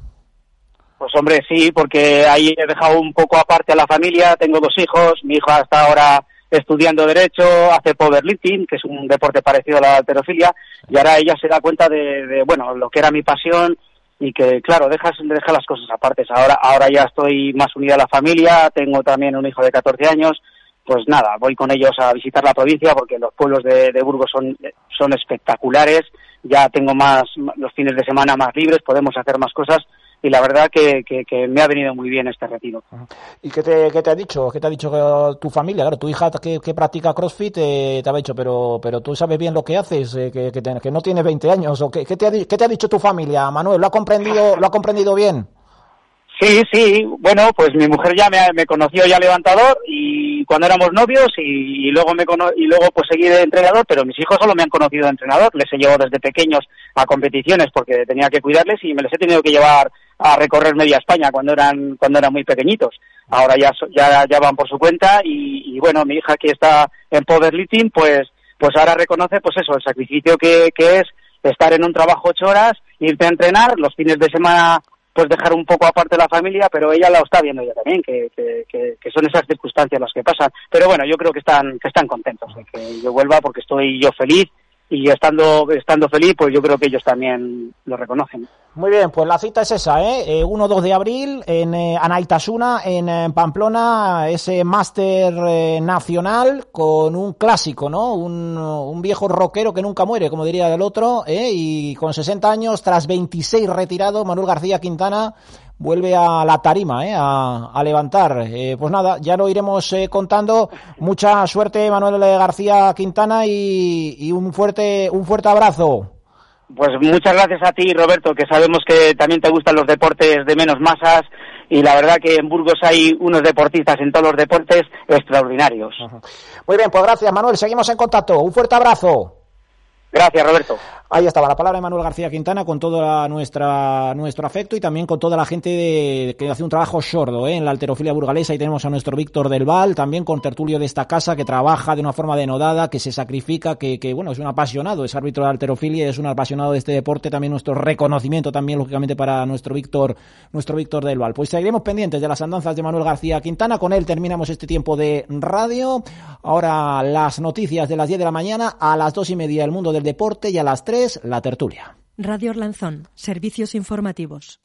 Speaker 6: Pues hombre, sí, porque ahí he dejado un poco aparte a la familia, tengo dos hijos, mi hijo hasta ahora estudiando Derecho, hace powerlifting, que es un deporte parecido a la alterofilia, y ahora ella se da cuenta de, bueno, lo que era mi pasión y que, claro, dejas, deja las cosas aparte. Ahora, ahora ya estoy más unida a la familia, tengo también un hijo de 14 años, pues nada, voy con ellos a visitar la provincia porque los pueblos de, de Burgos son, son espectaculares, ya tengo más, los fines de semana más libres, podemos hacer más cosas y la verdad que, que, me ha venido muy bien este retiro.
Speaker 1: ¿Y qué te, qué te ha dicho? ¿Qué te ha dicho tu familia? Claro, tu hija que, que practica CrossFit eh, te ha dicho, pero, pero tú sabes bien lo que haces, eh, que, que, no tiene 20 años. ¿o qué, qué, te ha, ¿Qué te ha dicho tu familia, Manuel? ¿Lo ha comprendido, lo ha comprendido bien?
Speaker 6: Sí, sí, bueno, pues mi mujer ya me, me conoció ya levantador y cuando éramos novios y, luego me y luego pues seguí de entrenador, pero mis hijos solo me han conocido de entrenador, les he llevado desde pequeños a competiciones porque tenía que cuidarles y me les he tenido que llevar a recorrer media España cuando eran cuando eran muy pequeñitos. Ahora ya ya, ya van por su cuenta y, bueno, mi hija que está en powerlifting, pues pues ahora reconoce pues eso, el sacrificio que, que es estar en un trabajo ocho horas, irte a entrenar, los fines de semana pues dejar un poco aparte la familia, pero ella lo está viendo ya también, que, que, que, son esas circunstancias las que pasan. Pero bueno, yo creo que están, que están contentos de que yo vuelva porque estoy yo feliz y estando, estando feliz, pues yo creo que ellos también lo reconocen.
Speaker 1: Muy bien, pues la cita es esa, ¿eh? 1-2 eh, de abril en eh, Anaitasuna, en, en, Pamplona, ese máster eh, nacional con un clásico, ¿no? Un, un, viejo rockero que nunca muere, como diría el otro, ¿eh? y con 60 años, tras 26 retirado, Manuel García Quintana vuelve a la tarima, ¿eh? a, a levantar. Eh, pues nada, ya lo iremos eh, contando. Mucha suerte, Manuel García Quintana, y, y un fuerte, un fuerte abrazo.
Speaker 6: Pues muchas gracias a ti, Roberto, que sabemos que también te gustan los deportes de menos masas y la verdad que en Burgos hay unos deportistas en todos los deportes extraordinarios.
Speaker 1: Muy bien, pues gracias, Manuel. Seguimos en contacto. Un fuerte abrazo.
Speaker 6: Gracias, Roberto.
Speaker 1: Ahí estaba la palabra de Manuel García Quintana con todo nuestra, nuestro afecto y también con toda la gente de, que hace un trabajo sordo ¿eh? en la alterofilia burgalesa. Ahí tenemos a nuestro Víctor del Val, también con tertulio de esta casa, que trabaja de una forma denodada, que se sacrifica, que, que bueno, es un apasionado, es árbitro de alterofilia, es un apasionado de este deporte. También nuestro reconocimiento también, lógicamente, para nuestro Víctor, nuestro Víctor del Val. Pues seguiremos pendientes de las andanzas de Manuel García Quintana. Con él terminamos este tiempo de radio. Ahora las noticias de las 10 de la mañana, a las dos y media el mundo del deporte y a las 3 la tertulia.
Speaker 7: Radio Orlanzón, servicios informativos.